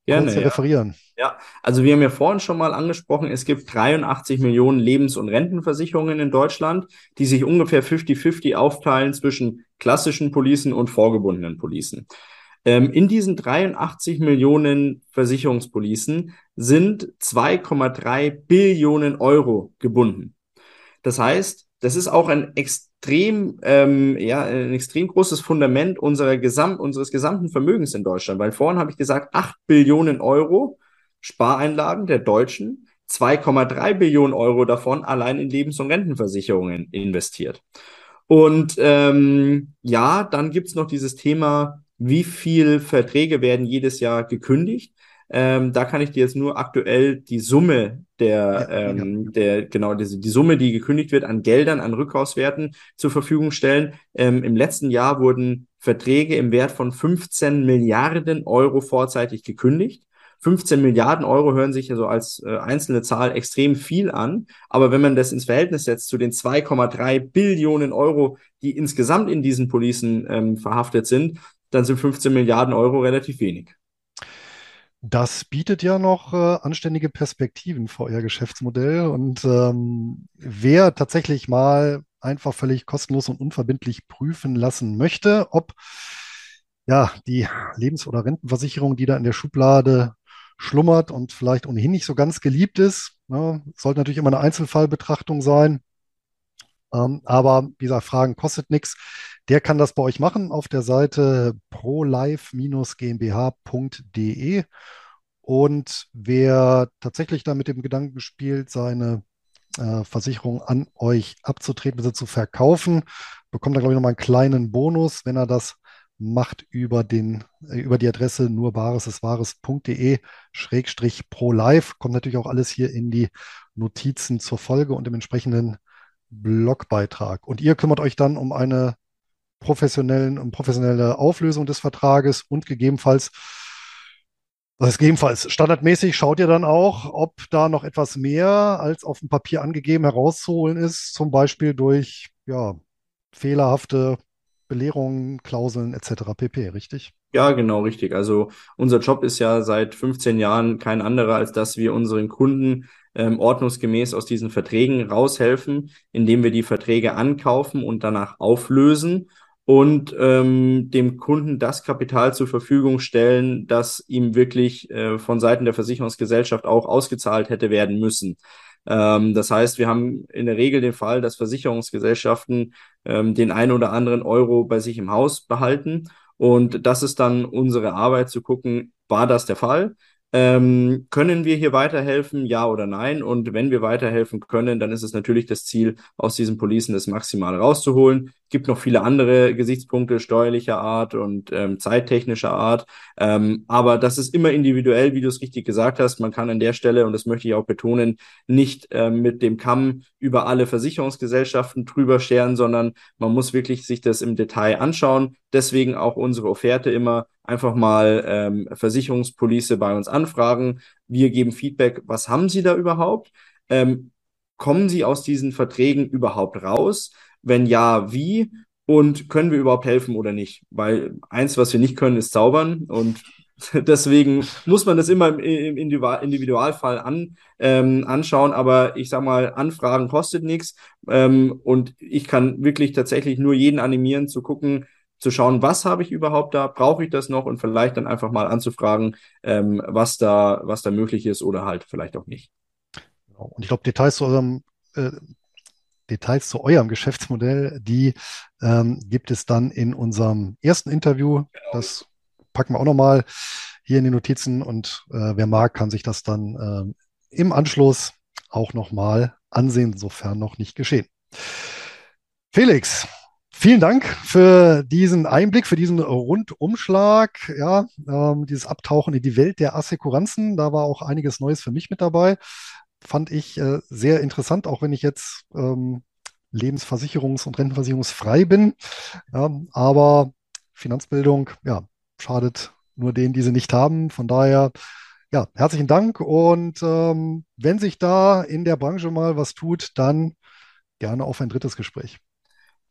kurz referieren? Ja, also wir haben ja vorhin schon mal angesprochen, es gibt 83 Millionen Lebens- und Rentenversicherungen in Deutschland, die sich ungefähr 50-50 aufteilen zwischen klassischen Policen und vorgebundenen Policen. Ähm, in diesen 83 Millionen Versicherungspolicen sind 2,3 Billionen Euro gebunden. Das heißt, das ist auch ein extrem, ähm, ja, ein extrem großes Fundament unserer Gesamt, unseres gesamten Vermögens in Deutschland. Weil vorhin habe ich gesagt, 8 Billionen Euro Spareinlagen der Deutschen, 2,3 Billionen Euro davon allein in Lebens- und Rentenversicherungen investiert. Und ähm, ja, dann gibt's noch dieses Thema, wie viel Verträge werden jedes Jahr gekündigt. Ähm, da kann ich dir jetzt nur aktuell die Summe der, ja, ähm, ja. der genau, diese, die Summe, die gekündigt wird an Geldern, an Rückkaufswerten zur Verfügung stellen. Ähm, Im letzten Jahr wurden Verträge im Wert von 15 Milliarden Euro vorzeitig gekündigt. 15 Milliarden Euro hören sich also als äh, einzelne Zahl extrem viel an. Aber wenn man das ins Verhältnis setzt zu den 2,3 Billionen Euro, die insgesamt in diesen Policen ähm, verhaftet sind, dann sind 15 Milliarden Euro relativ wenig. Das bietet ja noch äh, anständige Perspektiven für euer Geschäftsmodell. Und ähm, wer tatsächlich mal einfach völlig kostenlos und unverbindlich prüfen lassen möchte, ob ja, die Lebens- oder Rentenversicherung, die da in der Schublade schlummert und vielleicht ohnehin nicht so ganz geliebt ist. Ne? Sollte natürlich immer eine Einzelfallbetrachtung sein. Ähm, aber wie gesagt, Fragen kostet nichts. Der kann das bei euch machen auf der Seite prolife-gmbh.de. Und wer tatsächlich da mit dem Gedanken spielt, seine äh, Versicherung an euch abzutreten, bzw. zu verkaufen, bekommt dann, glaube ich, nochmal einen kleinen Bonus, wenn er das macht über den, äh, über die Adresse nurbaresiswahres.de schrägstrich pro live. Kommt natürlich auch alles hier in die Notizen zur Folge und im entsprechenden Blogbeitrag. Und ihr kümmert euch dann um eine professionellen, um professionelle Auflösung des Vertrages und gegebenenfalls, das heißt gegebenenfalls standardmäßig schaut ihr dann auch, ob da noch etwas mehr als auf dem Papier angegeben herauszuholen ist, zum Beispiel durch ja, fehlerhafte Belehrungen, Klauseln etc. pp, richtig? Ja, genau, richtig. Also unser Job ist ja seit 15 Jahren kein anderer, als dass wir unseren Kunden ähm, ordnungsgemäß aus diesen Verträgen raushelfen, indem wir die Verträge ankaufen und danach auflösen und ähm, dem Kunden das Kapital zur Verfügung stellen, das ihm wirklich äh, von Seiten der Versicherungsgesellschaft auch ausgezahlt hätte werden müssen. Ähm, das heißt, wir haben in der Regel den Fall, dass Versicherungsgesellschaften ähm, den einen oder anderen Euro bei sich im Haus behalten. Und das ist dann unsere Arbeit zu gucken, war das der Fall? Ähm, können wir hier weiterhelfen, ja oder nein? Und wenn wir weiterhelfen können, dann ist es natürlich das Ziel, aus diesen Policen das Maximale rauszuholen. Gibt noch viele andere Gesichtspunkte steuerlicher Art und ähm, zeittechnischer Art. Ähm, aber das ist immer individuell, wie du es richtig gesagt hast. Man kann an der Stelle, und das möchte ich auch betonen, nicht ähm, mit dem Kamm über alle Versicherungsgesellschaften drüber scheren, sondern man muss wirklich sich das im Detail anschauen. Deswegen auch unsere Offerte immer einfach mal ähm, Versicherungspolice bei uns anfragen. Wir geben Feedback, was haben Sie da überhaupt? Ähm, kommen Sie aus diesen Verträgen überhaupt raus? Wenn ja, wie? Und können wir überhaupt helfen oder nicht? Weil eins, was wir nicht können, ist zaubern. Und deswegen muss man das immer im, Individualfall an, ähm, anschauen. Aber ich sag mal, Anfragen kostet nichts. Ähm, und ich kann wirklich tatsächlich nur jeden animieren zu gucken, zu schauen, was habe ich überhaupt da, brauche ich das noch und vielleicht dann einfach mal anzufragen, ähm, was da, was da möglich ist oder halt vielleicht auch nicht. Genau. Und ich glaube, Details zu eurem äh, Details zu eurem Geschäftsmodell, die ähm, gibt es dann in unserem ersten Interview. Genau. Das packen wir auch nochmal hier in die Notizen und äh, wer mag, kann sich das dann äh, im Anschluss auch nochmal ansehen, sofern noch nicht geschehen. Felix, Vielen Dank für diesen Einblick, für diesen Rundumschlag, ja, ähm, dieses Abtauchen in die Welt der Assekuranzen. Da war auch einiges Neues für mich mit dabei. Fand ich äh, sehr interessant, auch wenn ich jetzt ähm, lebensversicherungs- und rentenversicherungsfrei bin. Ja, aber Finanzbildung, ja, schadet nur denen, die sie nicht haben. Von daher, ja, herzlichen Dank. Und ähm, wenn sich da in der Branche mal was tut, dann gerne auf ein drittes Gespräch.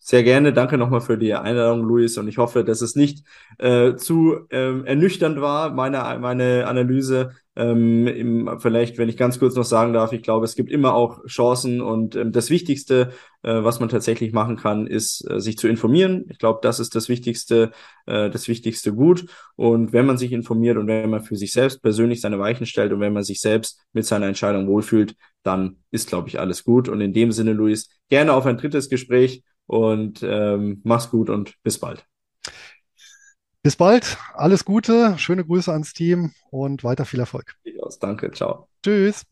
Sehr gerne. Danke nochmal für die Einladung, Luis. Und ich hoffe, dass es nicht äh, zu ähm, ernüchternd war, meine, meine Analyse. Ähm, im, vielleicht, wenn ich ganz kurz noch sagen darf, ich glaube, es gibt immer auch Chancen und ähm, das Wichtigste, äh, was man tatsächlich machen kann, ist, äh, sich zu informieren. Ich glaube, das ist das Wichtigste, äh, das wichtigste Gut. Und wenn man sich informiert und wenn man für sich selbst persönlich seine Weichen stellt und wenn man sich selbst mit seiner Entscheidung wohlfühlt, dann ist, glaube ich, alles gut. Und in dem Sinne, Luis, gerne auf ein drittes Gespräch und ähm, mach's gut und bis bald. Bis bald, alles Gute, schöne Grüße ans Team und weiter viel Erfolg. Danke, ciao. Tschüss.